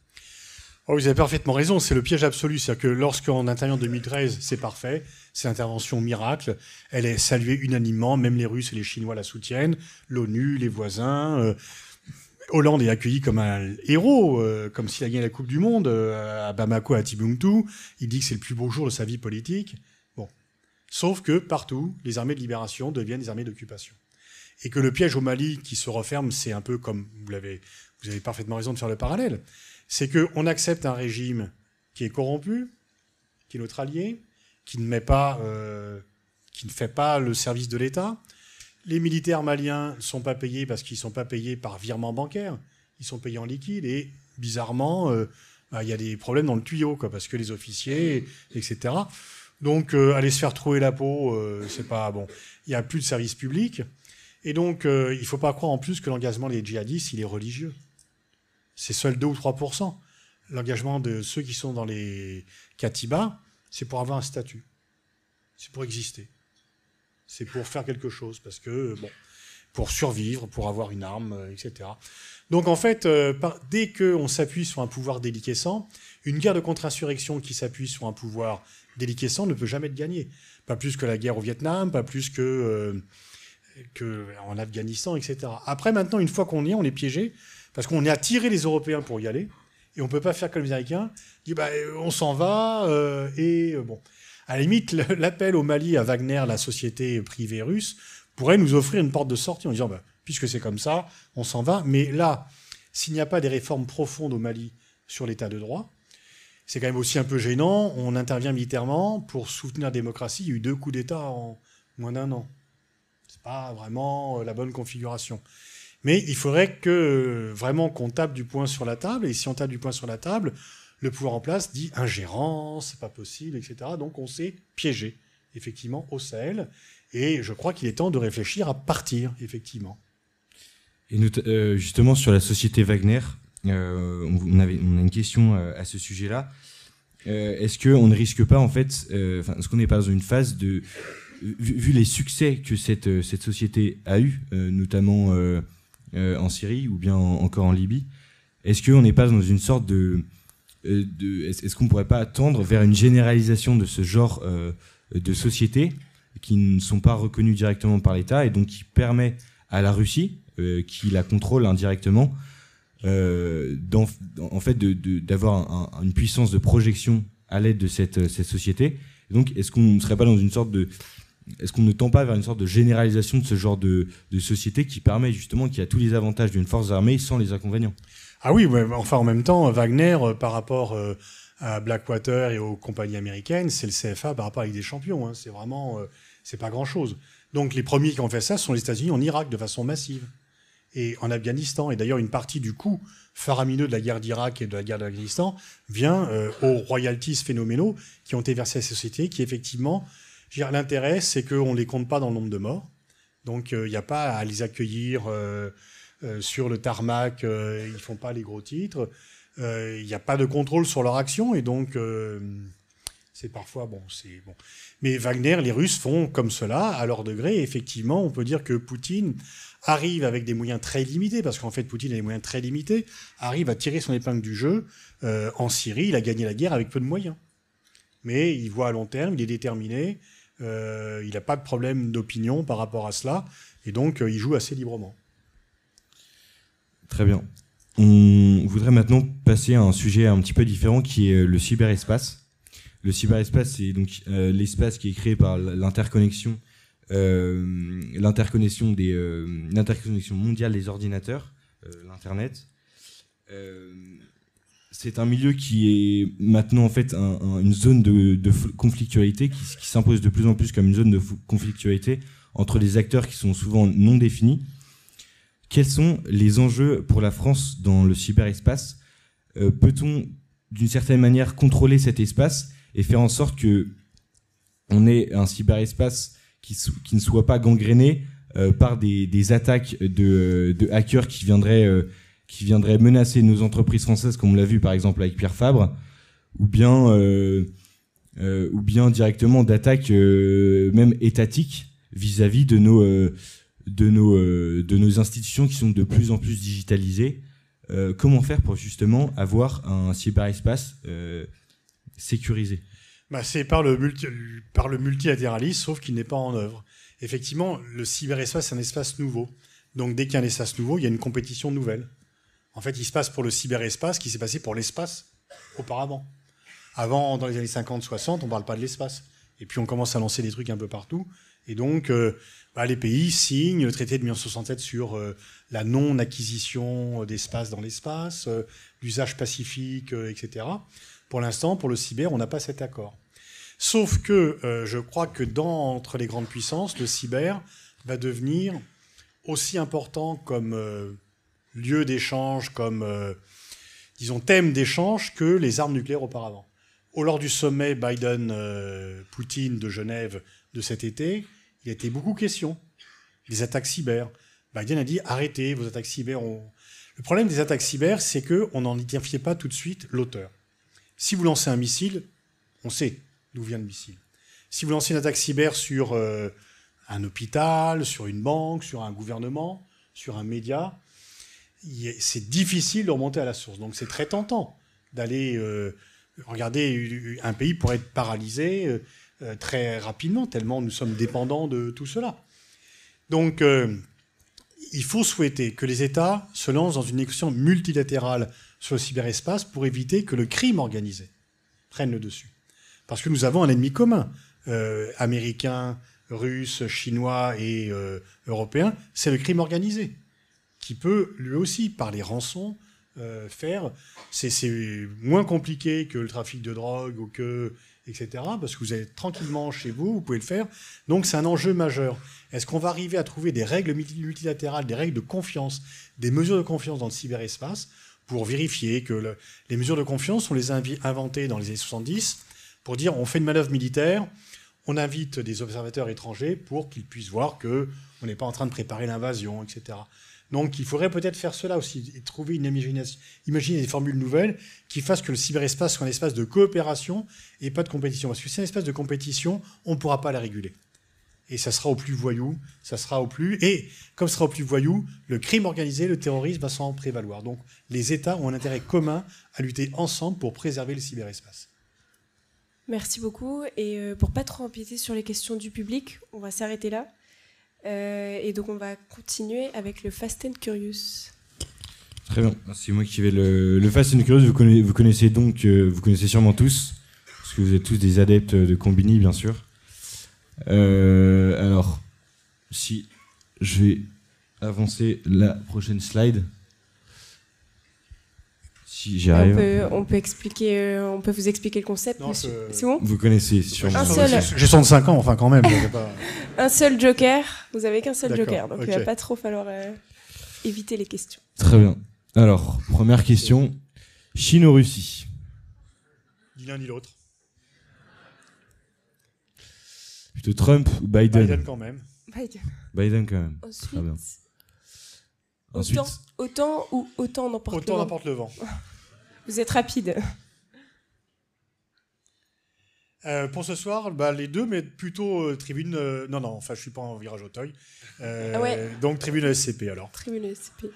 Oh, Vous avez parfaitement raison, c'est le piège absolu. C'est-à-dire que lorsqu'on intervient en 2013, c'est parfait c'est intervention miracle. Elle est saluée unanimement, même les Russes et les Chinois la soutiennent, l'ONU, les voisins. Euh, Hollande est accueilli comme un héros, euh, comme s'il a gagné la Coupe du Monde euh, à Bamako, à Timbuktu. Il dit que c'est le plus beau jour de sa vie politique. Bon. Sauf que partout, les armées de libération deviennent des armées d'occupation. Et que le piège au Mali qui se referme, c'est un peu comme vous l'avez, vous avez parfaitement raison de faire le parallèle. C'est qu'on accepte un régime qui est corrompu, qui est notre allié, qui ne met pas, euh, qui ne fait pas le service de l'État, les militaires maliens ne sont pas payés parce qu'ils ne sont pas payés par virement bancaire. Ils sont payés en liquide et bizarrement, euh, bah, il y a des problèmes dans le tuyau, quoi, parce que les officiers, etc. Donc, euh, aller se faire trouer la peau, c'est pas bon. Il n'y a plus de service public. Et donc, il ne faut pas croire en plus que l'engagement des djihadistes, il est religieux. C'est seul 2 ou 3% L'engagement de ceux qui sont dans les katibas, c'est pour avoir un statut. C'est pour exister c'est pour faire quelque chose, parce que, bon, pour survivre, pour avoir une arme, euh, etc. Donc en fait, euh, dès qu'on s'appuie sur un pouvoir déliquescent, une guerre de contre-insurrection qui s'appuie sur un pouvoir déliquescent ne peut jamais être gagnée. Pas plus que la guerre au Vietnam, pas plus que, euh, que en Afghanistan, etc. Après, maintenant, une fois qu'on y est, on est piégé, parce qu'on est attiré les Européens pour y aller, et on ne peut pas faire comme les Américains, dit bah, on s'en va, et bon. À la limite, l'appel au Mali à Wagner, la société privée russe, pourrait nous offrir une porte de sortie en disant, bah, puisque c'est comme ça, on s'en va. Mais là, s'il n'y a pas des réformes profondes au Mali sur l'état de droit, c'est quand même aussi un peu gênant. On intervient militairement pour soutenir la démocratie. Il y a eu deux coups d'État en moins d'un an. C'est pas vraiment euh, la bonne configuration. Mais il faudrait que euh, vraiment qu'on tape du poing sur la table. Et si on tape du poing sur la table, le pouvoir en place dit ingérence, c'est pas possible, etc. Donc on s'est piégé, effectivement, au Sahel. Et je crois qu'il est temps de réfléchir à partir, effectivement. Et euh, justement, sur la société Wagner, euh, on, avait, on, a une question à ce sujet-là. est-ce qu'on ne risque pas, en fait, est-ce qu'on n'est pas dans une phase de. Vu, les succès que cette, cette société a eu, notamment en Syrie ou bien encore en Libye, est-ce qu'on n'est pas dans une sorte de euh, est-ce qu'on ne pourrait pas attendre vers une généralisation de ce genre euh, de sociétés qui ne sont pas reconnues directement par l'État et donc qui permet à la Russie, euh, qui la contrôle indirectement, en fait d'avoir une puissance de projection à l'aide de cette, société? donc, est-ce qu'on ne serait pas dans une sorte de est-ce qu'on ne tend pas vers une sorte de généralisation de ce genre de, société qui permet justement qu'il y a tous les avantages d'une force armée sans les inconvénients? Ah oui, enfin en même temps, Wagner, euh, par rapport euh, à Blackwater et aux compagnies américaines, c'est le CFA par rapport à des champions. Hein. C'est vraiment, euh, c'est pas grand-chose. Donc les premiers qui ont fait ça sont les États-Unis en Irak de façon massive et en Afghanistan. Et d'ailleurs, une partie du coût faramineux de la guerre d'Irak et de la guerre d'Afghanistan vient aux royalties phénoménaux qui ont été versés à ces sociétés, qui effectivement, l'intérêt, c'est qu'on ne les compte pas dans le nombre de morts. Donc il n'y a pas à les accueillir euh, sur le tarmac, euh, ils font pas les gros titres. Euh, il n'y a pas de contrôle sur leur action et donc c'est parfois bon, c'est bon. Mais Wagner, les Russes font comme cela à leur degré. effectivement, on peut dire que Poutine arrive avec des moyens très limités, parce qu'en fait, Poutine a des moyens très limités, arrive à tirer son épingle du jeu. en Syrie, il a gagné la guerre avec peu de moyens. Mais il voit à long terme, il est déterminé, il n'a pas de problème d'opinion par rapport à cela, et donc il joue assez librement. Très bien. On voudrait maintenant passer à un sujet un petit peu différent qui est le cyberespace. Le cyberespace, c'est donc euh, l'espace qui est créé par euh, euh, l'interconnexion mondiale des ordinateurs, l'internet. C'est un milieu qui est maintenant en fait une zone de, conflictualité qui, s'impose de plus en plus comme une zone de conflictualité entre des acteurs qui sont souvent non définis. Quels sont les enjeux pour la France dans le cyberespace? Euh, Peut-on, d'une certaine manière, contrôler cet espace et faire en sorte que on ait un cyberespace qui, qui ne soit pas gangréné euh, par des, attaques de, hackers qui viendraient, euh, qui viendraient menacer nos entreprises françaises, comme on l'a vu par exemple avec Pierre Fabre, ou bien, ou bien directement d'attaques même étatiques vis-à-vis -vis de nos de euh, de nos institutions qui sont de plus en plus digitalisées. Euh, comment faire pour justement avoir un cyberespace euh, sécurisé? Bah, C'est par le, par le multilatéralisme, sauf qu'il n'est pas en œuvre. Effectivement, le cyberespace, c'est un espace nouveau. Donc dès qu'il y a un espace nouveau, il y a une compétition nouvelle. En fait, il se passe pour le cyberespace ce qui s'est passé pour l'espace auparavant. Avant, dans les années 50-60, on ne parle pas de l'espace. Et puis on commence à lancer des trucs un peu partout. Et donc, euh, bah, les pays signent le traité de 1967 sur euh, la non-acquisition d'espace dans l'espace, euh, l'usage pacifique, etc. Pour l'instant, pour le cyber, on n'a pas cet accord. Sauf que je crois que dans, entre les grandes puissances, le cyber va devenir aussi important comme lieu d'échange, comme, disons, thème d'échange que les armes nucléaires auparavant. Au lors du sommet Biden-Poutine de Genève de cet été, il a été beaucoup question des attaques cyber. Biden a dit arrêtez vos attaques cyber. Le problème des attaques cyber, c'est qu'on n'en identifiait pas tout de suite l'auteur. Si vous lancez un missile, on sait d'où vient le missile. Si vous lancez une attaque cyber sur euh, un hôpital, sur une banque, sur un gouvernement, sur un média, c'est difficile de remonter à la source. Donc c'est très tentant d'aller euh, regarder un pays pour être paralysé. Euh, euh, très rapidement, tellement nous sommes dépendants de tout cela. Donc, il faut souhaiter que les États se lancent dans une négociation multilatérale sur le cyberespace pour éviter que le crime organisé prenne le dessus. Parce que nous avons un ennemi commun, américain, russe, chinois et européen, c'est le crime organisé, qui peut lui aussi, par les rançons, faire. C'est moins compliqué que le trafic de drogue ou que etc. Parce que vous êtes tranquillement chez vous, vous pouvez le faire. Donc c'est un enjeu majeur. Est-ce qu'on va arriver à trouver des règles multilatérales, des règles de confiance, des mesures de confiance dans le cyberespace pour vérifier que les mesures de confiance, on les a inventées dans les années 70 pour dire on fait une manœuvre militaire, on invite des observateurs étrangers pour qu'ils puissent voir que on n'est pas en train de préparer l'invasion, etc. Donc il faudrait peut-être faire cela aussi, et trouver une imagination, imaginer des formules nouvelles qui fassent que le cyberespace soit un espace de coopération et pas de compétition. Parce que si c'est un espace de compétition, on ne pourra pas la réguler. Et ça sera au plus voyou, ça sera au plus... Et comme ce sera au plus voyou, le crime organisé, le terrorisme va s'en prévaloir. Donc les États ont un intérêt commun à lutter ensemble pour préserver le cyberespace. Merci beaucoup. Et euh, pour pas trop empiéter sur les questions du public, on va s'arrêter là. Euh, et donc on va continuer avec le Fast and Curious. Très bien, c'est moi qui vais le, le Fast and Curious. Vous connaissez, vous connaissez donc, euh, vous connaissez sûrement tous, parce que vous êtes tous des adeptes de Combini, bien sûr. Euh, alors, si je vais avancer la prochaine slide. On peut, expliquer, euh, on peut vous expliquer le concept. C'est bon Vous connaissez sûrement. J'ai 65 ans, enfin quand même. un seul joker. Vous avez qu'un seul joker, donc il va pas trop falloir euh, éviter les questions. Très bien. Alors, première question. Chine ou Russie Ni l'un ni l'autre. Plutôt Trump ou Biden Biden quand même. Biden. Biden quand même. Ensuite. Autant, autant ou autant n'importe Autant n'importe le vent. Vous êtes rapide. Euh, pour ce soir, bah, les deux, mais plutôt euh, tribune. Euh, non, non, enfin, je suis pas en virage Auteuil. Ah ouais. Donc tribune SCP alors. Tribune SCP.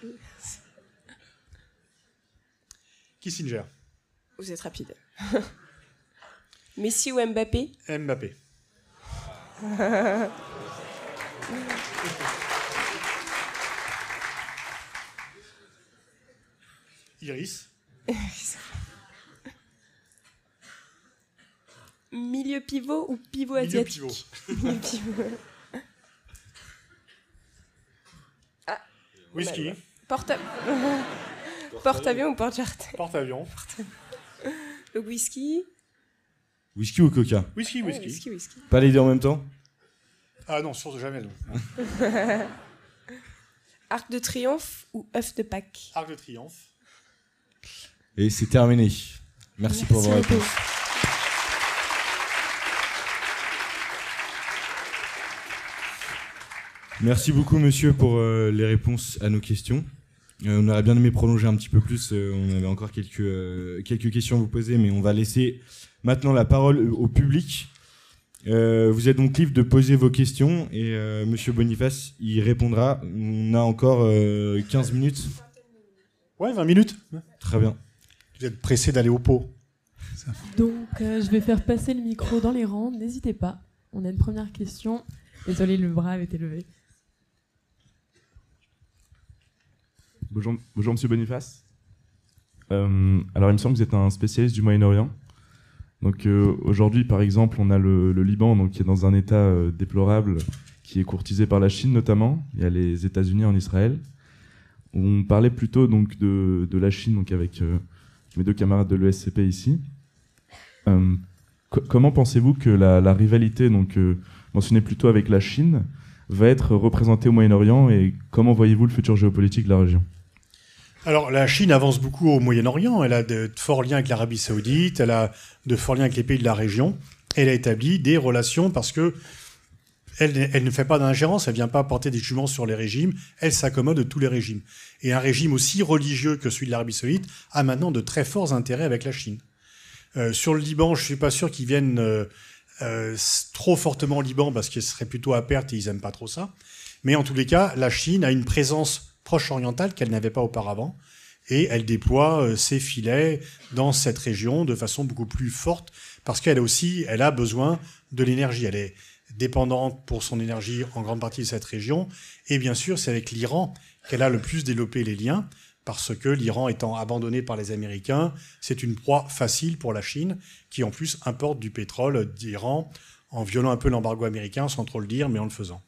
Kissinger. Vous êtes rapide. Messi ou Mbappé? Mbappé. Iris. Milieu pivot ou pivot asiatique Milieu pivot. ah, Whisky. Porte, avion ou porte jardin Porte avion. Le whisky. Whisky ou coca Whisky, whisky. whisky, whisky. Pas les deux en même temps Ah non, surtout jamais. Non. Arc de triomphe ou œuf de Pâques Arc de triomphe. Et c'est terminé. Merci, pour vos réponses. Merci beaucoup, monsieur, pour euh, les réponses à nos questions. Euh, on aurait bien aimé prolonger un petit peu plus. Euh, on avait encore quelques, quelques questions à vous poser, mais on va laisser maintenant la parole au public. vous êtes donc libre de poser vos questions et monsieur Boniface y répondra. On a encore 15 minutes. Ouais, 20 minutes. Très bien. Vous êtes pressé d'aller au pot. Donc, euh, je vais faire passer le micro dans les rangs. N'hésitez pas. On a une première question. Désolé, le bras avait été levé. Bonjour, bonjour Monsieur Boniface. alors, il me semble que vous êtes un spécialiste du Moyen-Orient. Donc, aujourd'hui, par exemple, on a le, Liban, donc, qui est dans un état déplorable, qui est courtisé par la Chine notamment. Il y a les États-Unis en Israël. On parlait plutôt donc de, de la Chine, donc avec mes deux camarades de l'ESCP ici. comment pensez-vous que la, la rivalité, donc mentionnée plutôt avec la Chine, va être représentée au Moyen-Orient et comment voyez-vous le futur géopolitique de la région? Alors, la Chine avance beaucoup au Moyen-Orient. Elle a de forts liens avec l'Arabie Saoudite, elle a de forts liens avec les pays de la région. Elle a établi des relations parce que elle, ne fait pas d'ingérence, elle ne vient pas apporter des jugements sur les régimes, elle s'accommode de tous les régimes. Et un régime aussi religieux que celui de l'Arabie Saoudite a maintenant de très forts intérêts avec la Chine. Euh, sur le Liban, je ne suis pas sûr qu'ils viennent euh, euh, trop fortement au Liban parce qu'ils seraient plutôt à perte et ils n'aiment pas trop ça. Mais en tous les cas, la Chine a une présence proche orientale qu'elle n'avait pas auparavant et elle déploie ses filets dans cette région de façon beaucoup plus forte parce qu'elle aussi, elle a besoin de l'énergie. Elle est dépendante pour son énergie en grande partie de cette région. Et bien sûr, c'est avec l'Iran qu'elle a le plus développé les liens parce que l'Iran étant abandonné par les Américains, c'est une proie facile pour la Chine, qui en plus importe du pétrole d'Iran en violant un peu l'embargo américain, sans trop le dire, mais en le faisant.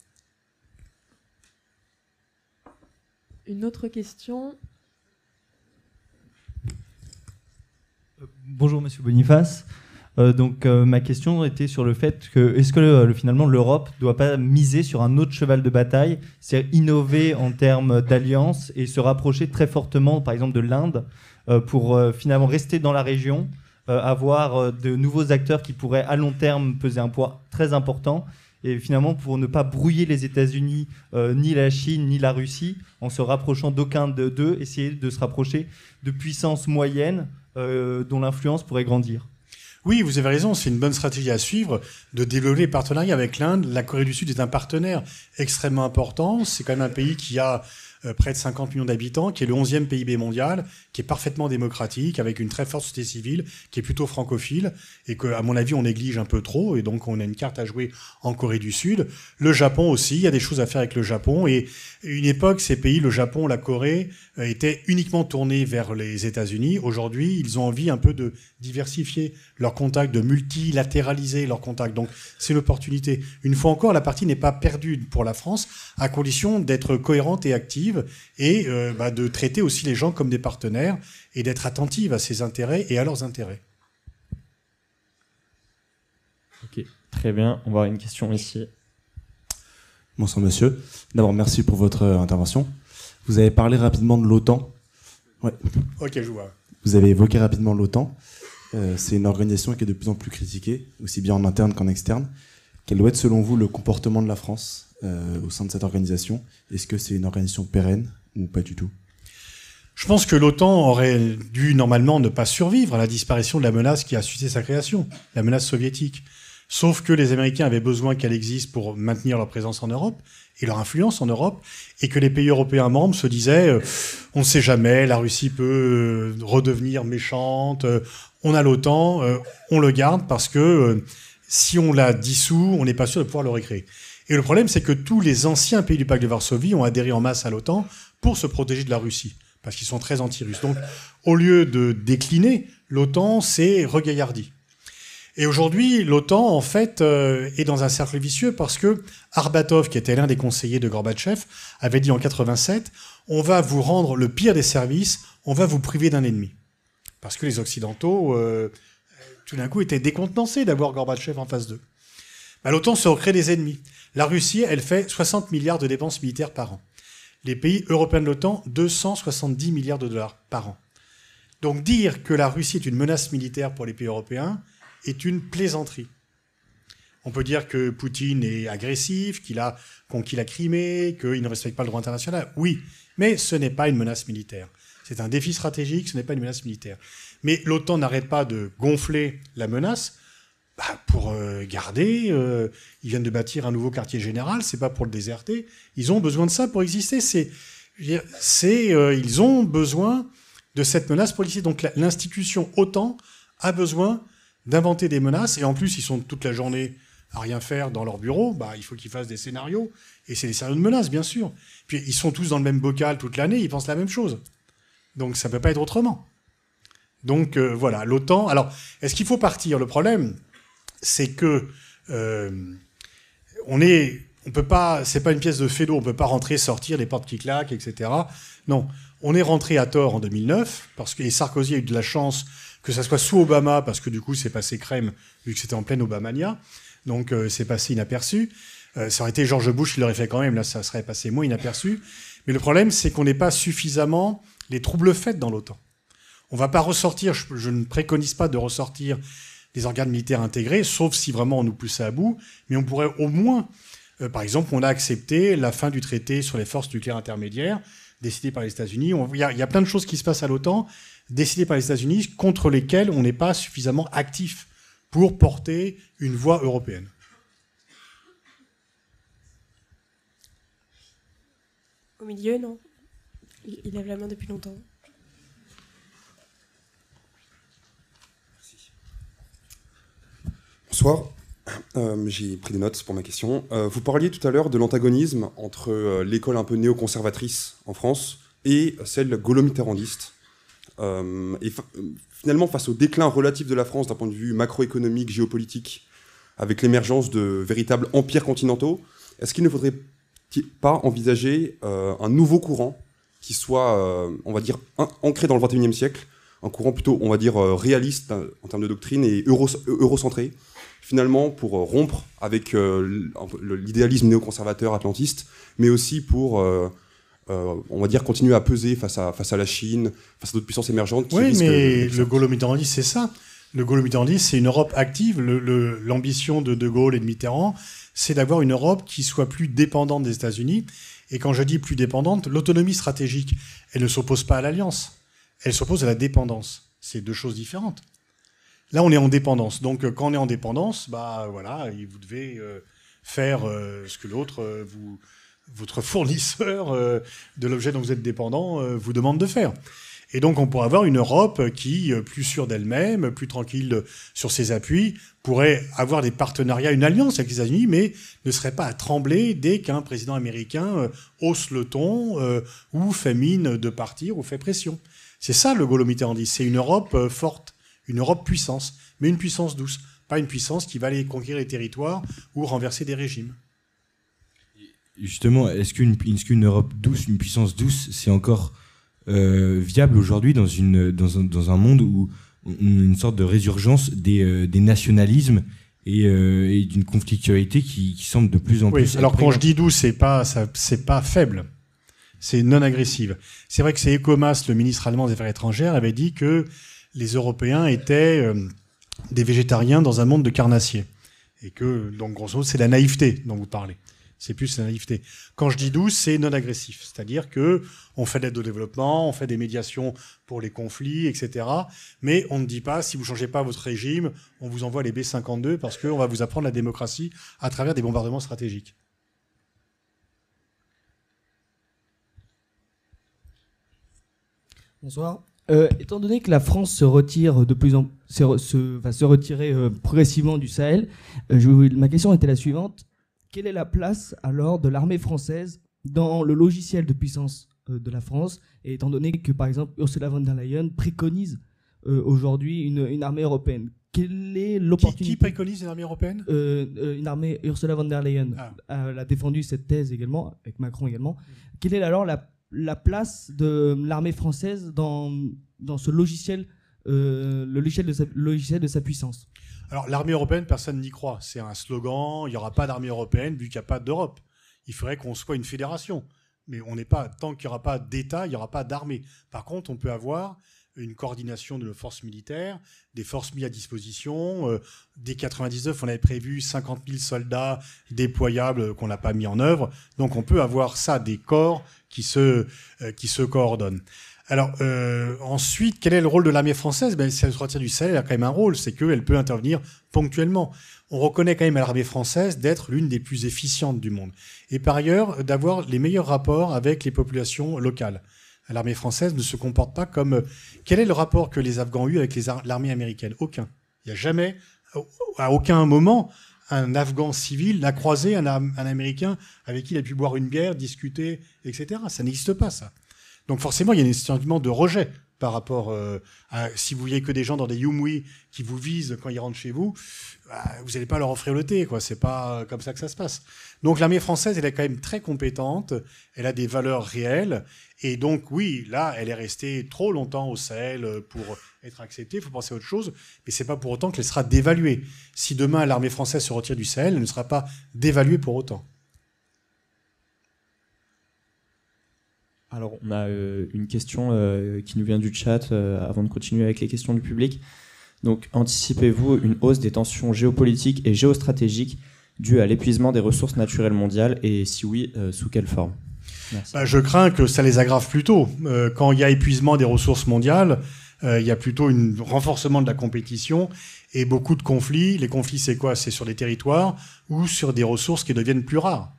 Une autre question? Euh, Bonjour Monsieur Boniface. Euh, donc euh, ma question était sur le fait que est-ce que euh, finalement l'Europe ne doit pas miser sur un autre cheval de bataille, c'est innover en termes d'alliance et se rapprocher très fortement par exemple de l'Inde pour finalement rester dans la région, avoir de nouveaux acteurs qui pourraient à long terme peser un poids très important et finalement pour ne pas brouiller les États-Unis, ni la Chine, ni la Russie, en se rapprochant d'aucun d'eux, essayer de se rapprocher de puissances moyennes dont l'influence pourrait grandir. Oui, vous avez raison, c'est une bonne stratégie à suivre de développer les partenariats avec l'Inde. La Corée du Sud est un partenaire extrêmement important. C'est quand même un pays qui a près de 50 millions d'habitants, qui est le 11e PIB mondial, qui est parfaitement démocratique, avec une très forte société civile, qui est plutôt francophile, et que, à mon avis, on néglige un peu trop, et donc on a une carte à jouer en Corée du Sud. Le Japon aussi, il y a des choses à faire avec le Japon, et une époque, ces pays, le Japon, la Corée, euh, étaient uniquement tournés vers les États-Unis. Aujourd'hui, ils ont envie un peu de diversifier leurs contacts, de multilatéraliser leurs contacts. Donc, c'est l'opportunité. Une fois encore, la partie n'est pas perdue pour la France, à condition d'être cohérente et active, et euh, bah, de traiter aussi les gens comme des partenaires, et d'être attentive à ses intérêts et à leurs intérêts. Ok, très bien. On va avoir une question ici. Bonsoir monsieur. D'abord, merci pour votre euh, intervention. Vous avez parlé rapidement de l'OTAN. Ouais. Ok, je vois. Vous avez évoqué rapidement l'OTAN. Euh, c'est une organisation qui est de plus en plus critiquée, aussi bien en interne qu'en externe. Quel doit être selon vous le comportement de la France euh, au sein de cette organisation Est-ce que c'est une organisation pérenne ou pas du tout? Je pense que l'OTAN aurait dû normalement ne pas survivre à la disparition de la menace qui a suscité sa création, la menace soviétique. Sauf que les Américains avaient besoin qu'elle existe pour maintenir leur présence en Europe et leur influence en Europe, et que les pays européens membres se disaient euh, on ne sait jamais, la Russie peut euh, redevenir méchante, on a l'OTAN, on le garde parce que si on la dissout, on n'est pas sûr de pouvoir le recréer. Et le problème, c'est que tous les anciens pays du pacte de Varsovie ont adhéré en masse à l'OTAN pour se protéger de la Russie, parce qu'ils sont très anti-russes. Donc, au lieu de décliner, l'OTAN s'est regaillardi. Et aujourd'hui, l'OTAN, en fait, euh, est dans un cercle vicieux parce que Arbatov, qui était l'un des conseillers de Gorbatchev, avait dit en 87 on va vous rendre le pire des services, on va vous priver d'un ennemi. Parce que les Occidentaux, euh, tout d'un coup, étaient décontenancés d'avoir Gorbatchev en face d'eux. L'OTAN se recrée des ennemis. La Russie, elle fait 60 milliards de dépenses militaires par an. Les pays européens de l'OTAN, 270 milliards de dollars par an. Donc dire que la Russie est une menace militaire pour les pays européens, est une plaisanterie. On peut dire que Poutine est agressif, qu'il a conquis la Crimée, qu'il ne respecte pas le droit international. Oui, mais ce n'est pas une menace militaire. C'est un défi stratégique, ce n'est pas une menace militaire. Mais l'OTAN n'arrête pas de gonfler la menace bah, pour euh, garder. Euh, ils viennent de bâtir un nouveau quartier général, c'est pas pour le déserter. Ils ont besoin de ça pour exister. C'est, c'est, euh, ils ont besoin de cette menace pour exister. Donc l'institution OTAN a besoin d'inventer des menaces, et en plus, ils sont toute la journée à rien faire dans leur bureau, bah, il faut qu'ils fassent des scénarios, et c'est des scénarios de menaces, bien sûr. Puis ils sont tous dans le même bocal toute l'année, ils pensent la même chose. Donc ça peut pas être autrement. Donc voilà, l'OTAN. Alors, est-ce qu'il faut partir? Le problème, c'est que euh, on est, on peut pas, c'est pas une pièce de fédo, on peut pas rentrer, sortir, les portes qui claquent, etc. Non, on est rentré à tort en 2009 parce que et Sarkozy a eu de la chance que ça soit sous Obama parce que du coup c'est passé crème vu que c'était en pleine Obamania, donc euh, c'est passé inaperçu. Euh, ça aurait été George Bush qui l'aurait fait quand même, là ça serait passé moins inaperçu. Mais le problème c'est qu'on n'est pas suffisamment les troubles faits dans l'OTAN. On va pas ressortir, je, je ne préconise pas de ressortir des organes militaires intégrés, sauf si vraiment on nous poussait à bout, mais on pourrait au moins, euh, par exemple, on a accepté la fin du traité sur les forces nucléaires intermédiaires, décidé par les États-Unis. Il y, a- plein de choses qui se passent à l'OTAN, décidées par les États-Unis, contre lesquelles on n'est pas suffisamment actif pour porter une voix européenne. Au milieu, non? Il lève la main depuis longtemps. Bonsoir. Euh, J'ai pris des notes pour ma question. Euh, vous parliez tout à l'heure de l'antagonisme entre euh, l'école un peu néoconservatrice en France et celle gaulo-mitterrandiste. Et finalement, face au déclin relatif de la France d'un point de vue macroéconomique, géopolitique, avec l'émergence de véritables empires continentaux, est-ce qu'il ne faudrait pas envisager un nouveau courant qui soit, on va dire, ancré dans le 21e siècle, un courant plutôt, on va dire, réaliste en termes de doctrine et euro, eurocentré, finalement pour euh, rompre avec euh, l'idéalisme néoconservateur atlantiste, mais aussi pour, euh, on va dire, continuer à peser face à, face à la Chine, face à d'autres puissances émergentes. Qui Oui, mais le gaulo-mitterrandisme, c'est ça. Le gaulo-mitterrandisme, c'est une Europe active. Le- le- L'ambition de De Gaulle et de Mitterrand, c'est d'avoir une Europe qui soit plus dépendante des États-Unis. Et quand je dis plus dépendante, l'autonomie stratégique, elle ne s'oppose pas à l'alliance. Elle s'oppose à la dépendance. C'est deux choses différentes. Là, on est en dépendance. Donc, euh, quand on est en dépendance, bah voilà, vous devez euh, faire euh, ce que l'autre, votre fournisseur de l'objet dont vous êtes dépendant, vous demande de faire. Et donc, on pourrait avoir une Europe qui, plus sûre d'elle-même, plus tranquille sur ses appuis, pourrait avoir des partenariats, une alliance avec les États-Unis, mais ne serait pas à trembler dès qu'un président américain hausse le ton ou fait mine de partir ou fait pression. C'est ça le gaulo-mitterrandisme. C'est une Europe forte, une Europe puissance, mais une puissance douce, pas une puissance qui va aller conquérir les territoires ou renverser des régimes. Justement, est-ce qu'une Europe douce, une puissance douce, c'est encore euh, viable aujourd'hui dans, un, dans un monde où on a une sorte de résurgence des, euh, des nationalismes et, euh, et d'une conflictualité qui, qui semble de plus en Oui, plus. alors quand je dis douce, c'est pas c'est pas faible, c'est non agressive. C'est vrai que c'est Ecomas, le ministre allemand des Affaires étrangères, avait dit que les Européens étaient euh, des végétariens dans un monde de carnassiers et que donc grosso modo c'est la naïveté dont vous parlez. C'est plus la naïveté. Quand je dis douce, c'est non agressif, c'est-à-dire que on fait de l'aide au développement, on fait des médiations pour les conflits, etc. Mais on ne dit pas si vous changez pas votre régime, on vous envoie les B52 parce qu'on va vous apprendre la démocratie à travers des bombardements stratégiques. Bonsoir. Euh, étant donné que la France se retire de plus en se, re- se- va se retirer euh, progressivement du Sahel, euh, je ma question était la suivante. Quelle est la place alors de l'armée française dans le logiciel de puissance de la France? Et étant donné que par exemple Ursula von der Leyen préconise aujourd'hui une, une armée européenne, quelle est l'opportunité? qui préconise une armée européenne? Une armée, Ursula von der Leyen. Ah. a, a défendu cette thèse également, avec Macron également. Quelle est alors la, la place de l'armée française dans, dans ce logiciel, euh, le logiciel de, sa, logiciel de sa puissance Alors l'armée européenne, personne n'y croit. C'est un slogan, il n'y aura pas d'armée européenne vu qu'il n'y a pas d'Europe. Il faudrait qu'on soit une fédération. Mais on n'est pas, tant qu'il n'y aura pas d'État, il n'y aura pas d'armée. Par contre, on peut avoir une coordination de nos forces militaires, des forces mises à disposition. Euh, dès 99, on avait prévu 50 000 soldats déployables qu'on n'a pas mis en œuvre. Donc on peut avoir ça, des corps qui se, euh, qui se coordonnent. Alors euh, ensuite, quel est le rôle de l'armée française? Ben, Si elle se retire du Sahel, elle a quand même un rôle, c'est qu'elle peut intervenir ponctuellement. On reconnaît quand même à l'armée française d'être l'une des plus efficientes du monde. Et par ailleurs, d'avoir les meilleurs rapports avec les populations locales. L'armée française ne se comporte pas comme... Quel est le rapport que les Afghans ont eu avec l'armée américaine? Aucun. Il n'y a jamais, à aucun moment, un Afghan civil n'a croisé un, Am- un Américain avec qui il a pu boire une bière, discuter, etc. Ça n'existe pas, ça. Donc forcément, il y a un sentiment de rejet par rapport euh, à si vous voyez que des gens dans des Yumwi qui vous visent quand ils rentrent chez vous, bah, vous n'allez pas leur offrir le thé, quoi. C'est pas comme ça que ça se passe. Donc l'armée française, elle est quand même très compétente, elle a des valeurs réelles, et donc oui, là, elle est restée trop longtemps au Sahel pour être acceptée. Il faut penser à autre chose, mais c'est pas pour autant qu'elle sera dévaluée. Si demain l'armée française se retire du Sahel, elle ne sera pas dévaluée pour autant. Alors, on a euh, une question euh, qui nous vient du chat euh, avant de continuer avec les questions du public. Donc, anticipez-vous une hausse des tensions géopolitiques et géostratégiques dues à l'épuisement des ressources naturelles mondiales et si oui, sous quelle forme? Bah, Je crains que ça les aggrave plutôt. quand il y a épuisement des ressources mondiales, il y a plutôt un renforcement de la compétition et beaucoup de conflits. Les conflits, c'est quoi? C'est sur des territoires ou sur des ressources qui deviennent plus rares.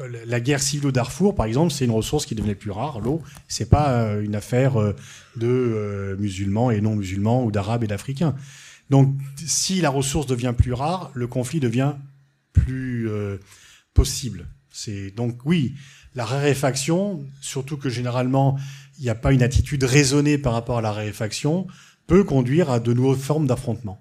Euh, la guerre civile au Darfour, par exemple, c'est une ressource qui devenait plus rare. L'eau, c'est pas euh, une affaire euh, de musulmans et non musulmans ou d'arabes et d'africains. Donc, si la ressource devient plus rare, le conflit devient plus possible. C'est donc oui, la raréfaction, surtout que généralement il n'y a pas une attitude raisonnée par rapport à la raréfaction, peut conduire à de nouvelles formes d'affrontement.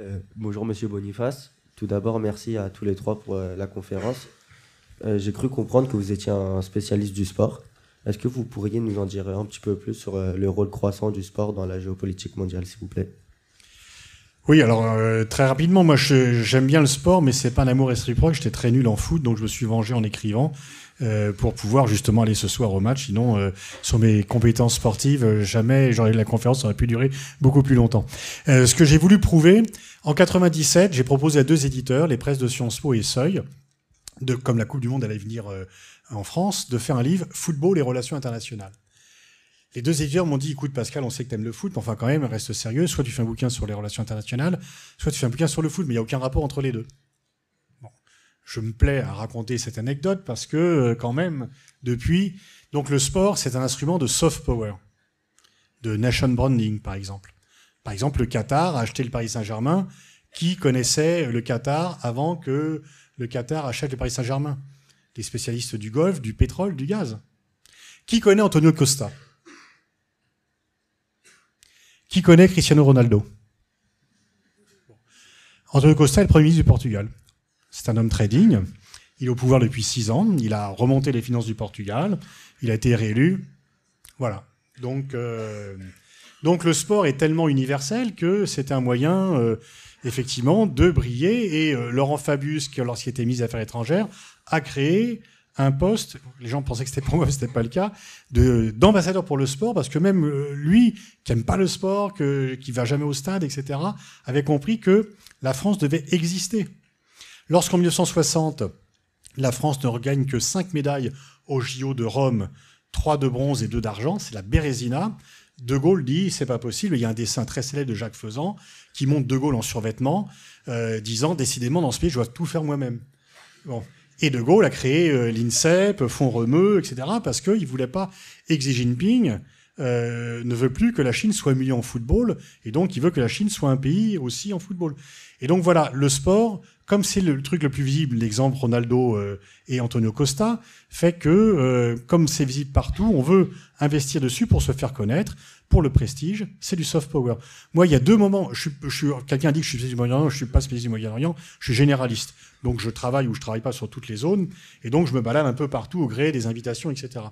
Euh, bonjour Monsieur Boniface. Tout d'abord, merci à tous les trois pour euh, la conférence. Euh, j'ai cru comprendre que vous étiez un spécialiste du sport. Est-ce que vous pourriez nous en dire un petit peu plus sur le rôle croissant du sport dans la géopolitique mondiale, s'il vous plaît? Oui, alors très rapidement, moi j'aime bien le sport, mais c'est pas un amour réciproque. J'étais très nul en foot, donc je me suis vengé en écrivant. Euh, pour pouvoir justement aller ce soir au match. Sinon, euh, sur mes compétences sportives, euh, jamais j'aurais la conférence aurait pu durer beaucoup plus longtemps. ce que j'ai voulu prouver, en 97, j'ai proposé à deux éditeurs, les presses de Sciences Po et Seuil, de, comme la Coupe du Monde allait venir en France, de faire un livre Football et relations internationales. Les deux éditeurs m'ont dit, écoute Pascal, on sait que tu aimes le foot, mais enfin quand même, reste sérieux, soit tu fais un bouquin sur les relations internationales, soit tu fais un bouquin sur le foot, mais il n'y a aucun rapport entre les deux je me plais à raconter cette anecdote parce que euh, quand même, depuis, donc le sport, c'est un instrument de soft power, de nation branding par exemple. Par exemple, le Qatar a acheté le Paris Saint-Germain. Qui connaissait le Qatar avant que le Qatar achète le Paris Saint-Germain Les spécialistes du golf, du pétrole, du gaz. Qui connaît Antonio Costa? Qui connaît Cristiano Ronaldo? Antonio Costa est le Premier ministre du Portugal. C'est un homme très digne. Il est au pouvoir depuis six ans. Il a remonté les finances du Portugal. Il a été réélu. Voilà. Donc, euh, le sport est tellement universel que c'est un moyen, euh, effectivement, de briller. Et euh, Laurent Fabius, qui, lorsqu'il était mis à affaires étrangères, a créé un poste, les gens pensaient que c'était pour moi, ce n'était pas le cas, d'ambassadeur pour le sport, parce que même lui, qui aime pas le sport, que, qui va jamais au stade, etc., avait compris que la France devait exister. Lorsqu'en 1960, la France ne regagne que 5 médailles au JO de Rome, 3 de bronze et 2 d'argent, c'est la Bérésina, De Gaulle dit c'est pas possible. Il y a un dessin très célèbre de Jacques Faisan qui montre De Gaulle en survêtement, euh, disant décidément dans ce pays je dois tout faire moi-même. Et De Gaulle a créé euh, l'INSEP, Fonds Remeux, etc. parce qu'il voulait pas Xi Jinping euh, ne veut plus que la Chine soit humiliée en football, et donc il veut que la Chine soit un pays aussi en football. Et donc voilà, le sport, comme c'est le truc le plus visible, l'exemple Ronaldo euh, et Antonio Costa, fait que, euh, comme c'est visible partout, on veut investir dessus pour se faire connaître, pour le prestige, c'est du soft power. Moi, il y a deux moments, je quelqu'un dit que je suis spécialiste du Moyen-Orient, je suis pas spécialiste du Moyen-Orient, je suis généraliste. Donc je travaille ou je travaille pas sur toutes les zones, et donc je me balade un peu partout au gré des invitations, etc.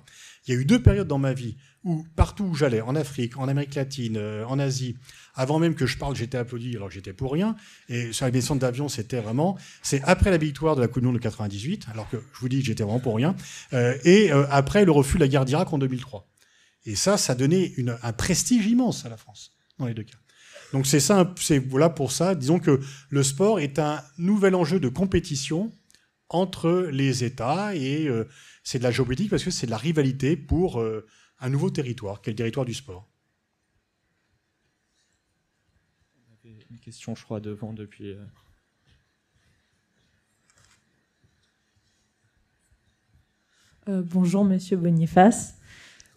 Il y a eu deux périodes dans ma vie où partout où j'allais, en Afrique, en Amérique latine, euh, en Asie, avant même que je parle, j'étais applaudi alors que j'étais pour rien. Et sur les descentes d'avion, c'était vraiment, c'est après la victoire de la Coupe du Monde de 98, alors que je vous dis que j'étais vraiment pour rien, euh, et euh, après le refus de la guerre d'Irak en 2003. Et ça, ça donnait une, un prestige immense à la France, dans les deux cas. Donc c'est ça, c'est voilà pour ça. Disons que le sport est un nouvel enjeu de compétition entre les États et c'est de la géopolitique parce que c'est de la rivalité pour un nouveau territoire, qui est le territoire du sport. une question, je crois, devant depuis. Euh. Euh, bonjour, monsieur Boniface.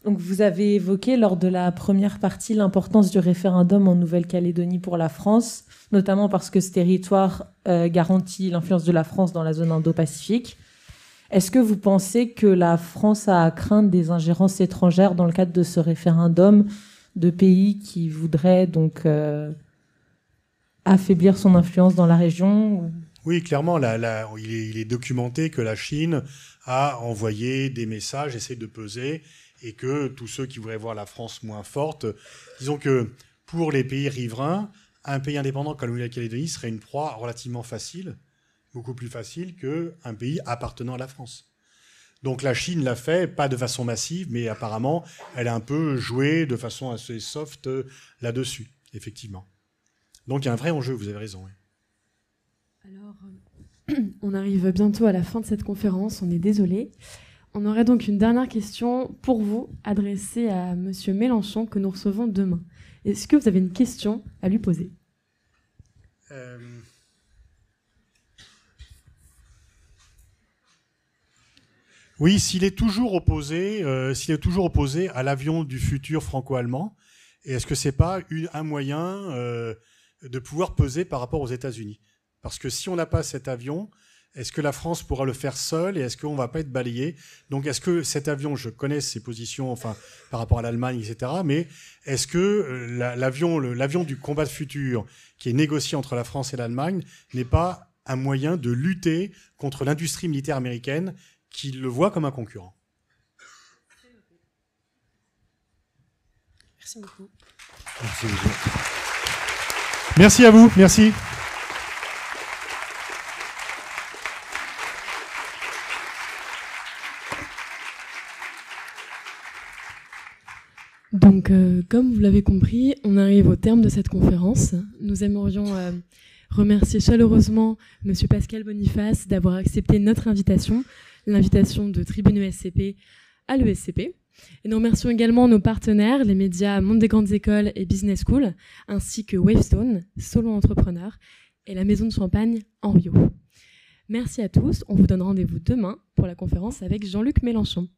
Donc, vous avez évoqué lors de la première partie l'importance du référendum en Nouvelle-Calédonie pour la France, notamment parce que ce territoire euh, garantit l'influence de la France dans la zone Indo-Pacifique. Est-ce que vous pensez que la France a à craindre des ingérences étrangères dans le cadre de ce référendum de pays qui voudraient donc euh, affaiblir son influence dans la région? Oui, clairement, il, est, il, est, documenté que la Chine a envoyé des messages, essaie de peser, et que tous ceux qui voudraient voir la France moins forte, disons que pour les pays riverains, un pays indépendant comme la Calédonie serait une proie relativement facile, beaucoup plus facile qu'un pays appartenant à la France. Donc la Chine l'a fait, pas de façon massive, mais apparemment, elle a un peu joué de façon assez soft euh, là-dessus, effectivement. Donc il y a un vrai enjeu, vous avez raison. Alors, euh, on arrive bientôt à la fin de cette conférence, on est désolé. On aurait donc une dernière question pour vous, adressée à M. Mélenchon, que nous recevons demain. Est-ce que vous avez une question à lui poser? Euh, Oui, s'il est toujours opposé, euh, s'il est toujours opposé à l'avion du futur franco-allemand, est-ce que c'est pas un moyen euh, de pouvoir peser par rapport aux États-Unis? Parce que si on n'a pas cet avion, est-ce que la France pourra le faire seule et est-ce qu'on va pas être balayé? Donc, est-ce que cet avion, je connais ses positions, enfin, par rapport à l'Allemagne, etc. Mais est-ce que euh, l'avion, l'avion du combat futur, qui est négocié entre la France et l'Allemagne, n'est pas un moyen de lutter contre l'industrie militaire américaine qui le voit comme un concurrent Merci beaucoup. Merci, Merci à vous. Merci. Donc, euh, comme vous l'avez compris, on arrive au terme de cette conférence. Nous aimerions euh, remercier chaleureusement M. Pascal Boniface d'avoir accepté notre invitation, l'invitation de Tribune ESCP à l'ESCP. Et nous remercions également nos partenaires, les médias Monde des Grandes Écoles et Business School, ainsi que Wavestone, Solo Entrepreneur, et la Maison de Champagne en Rio. Merci à tous. On vous donne rendez-vous demain pour la conférence avec Jean-Luc Mélenchon.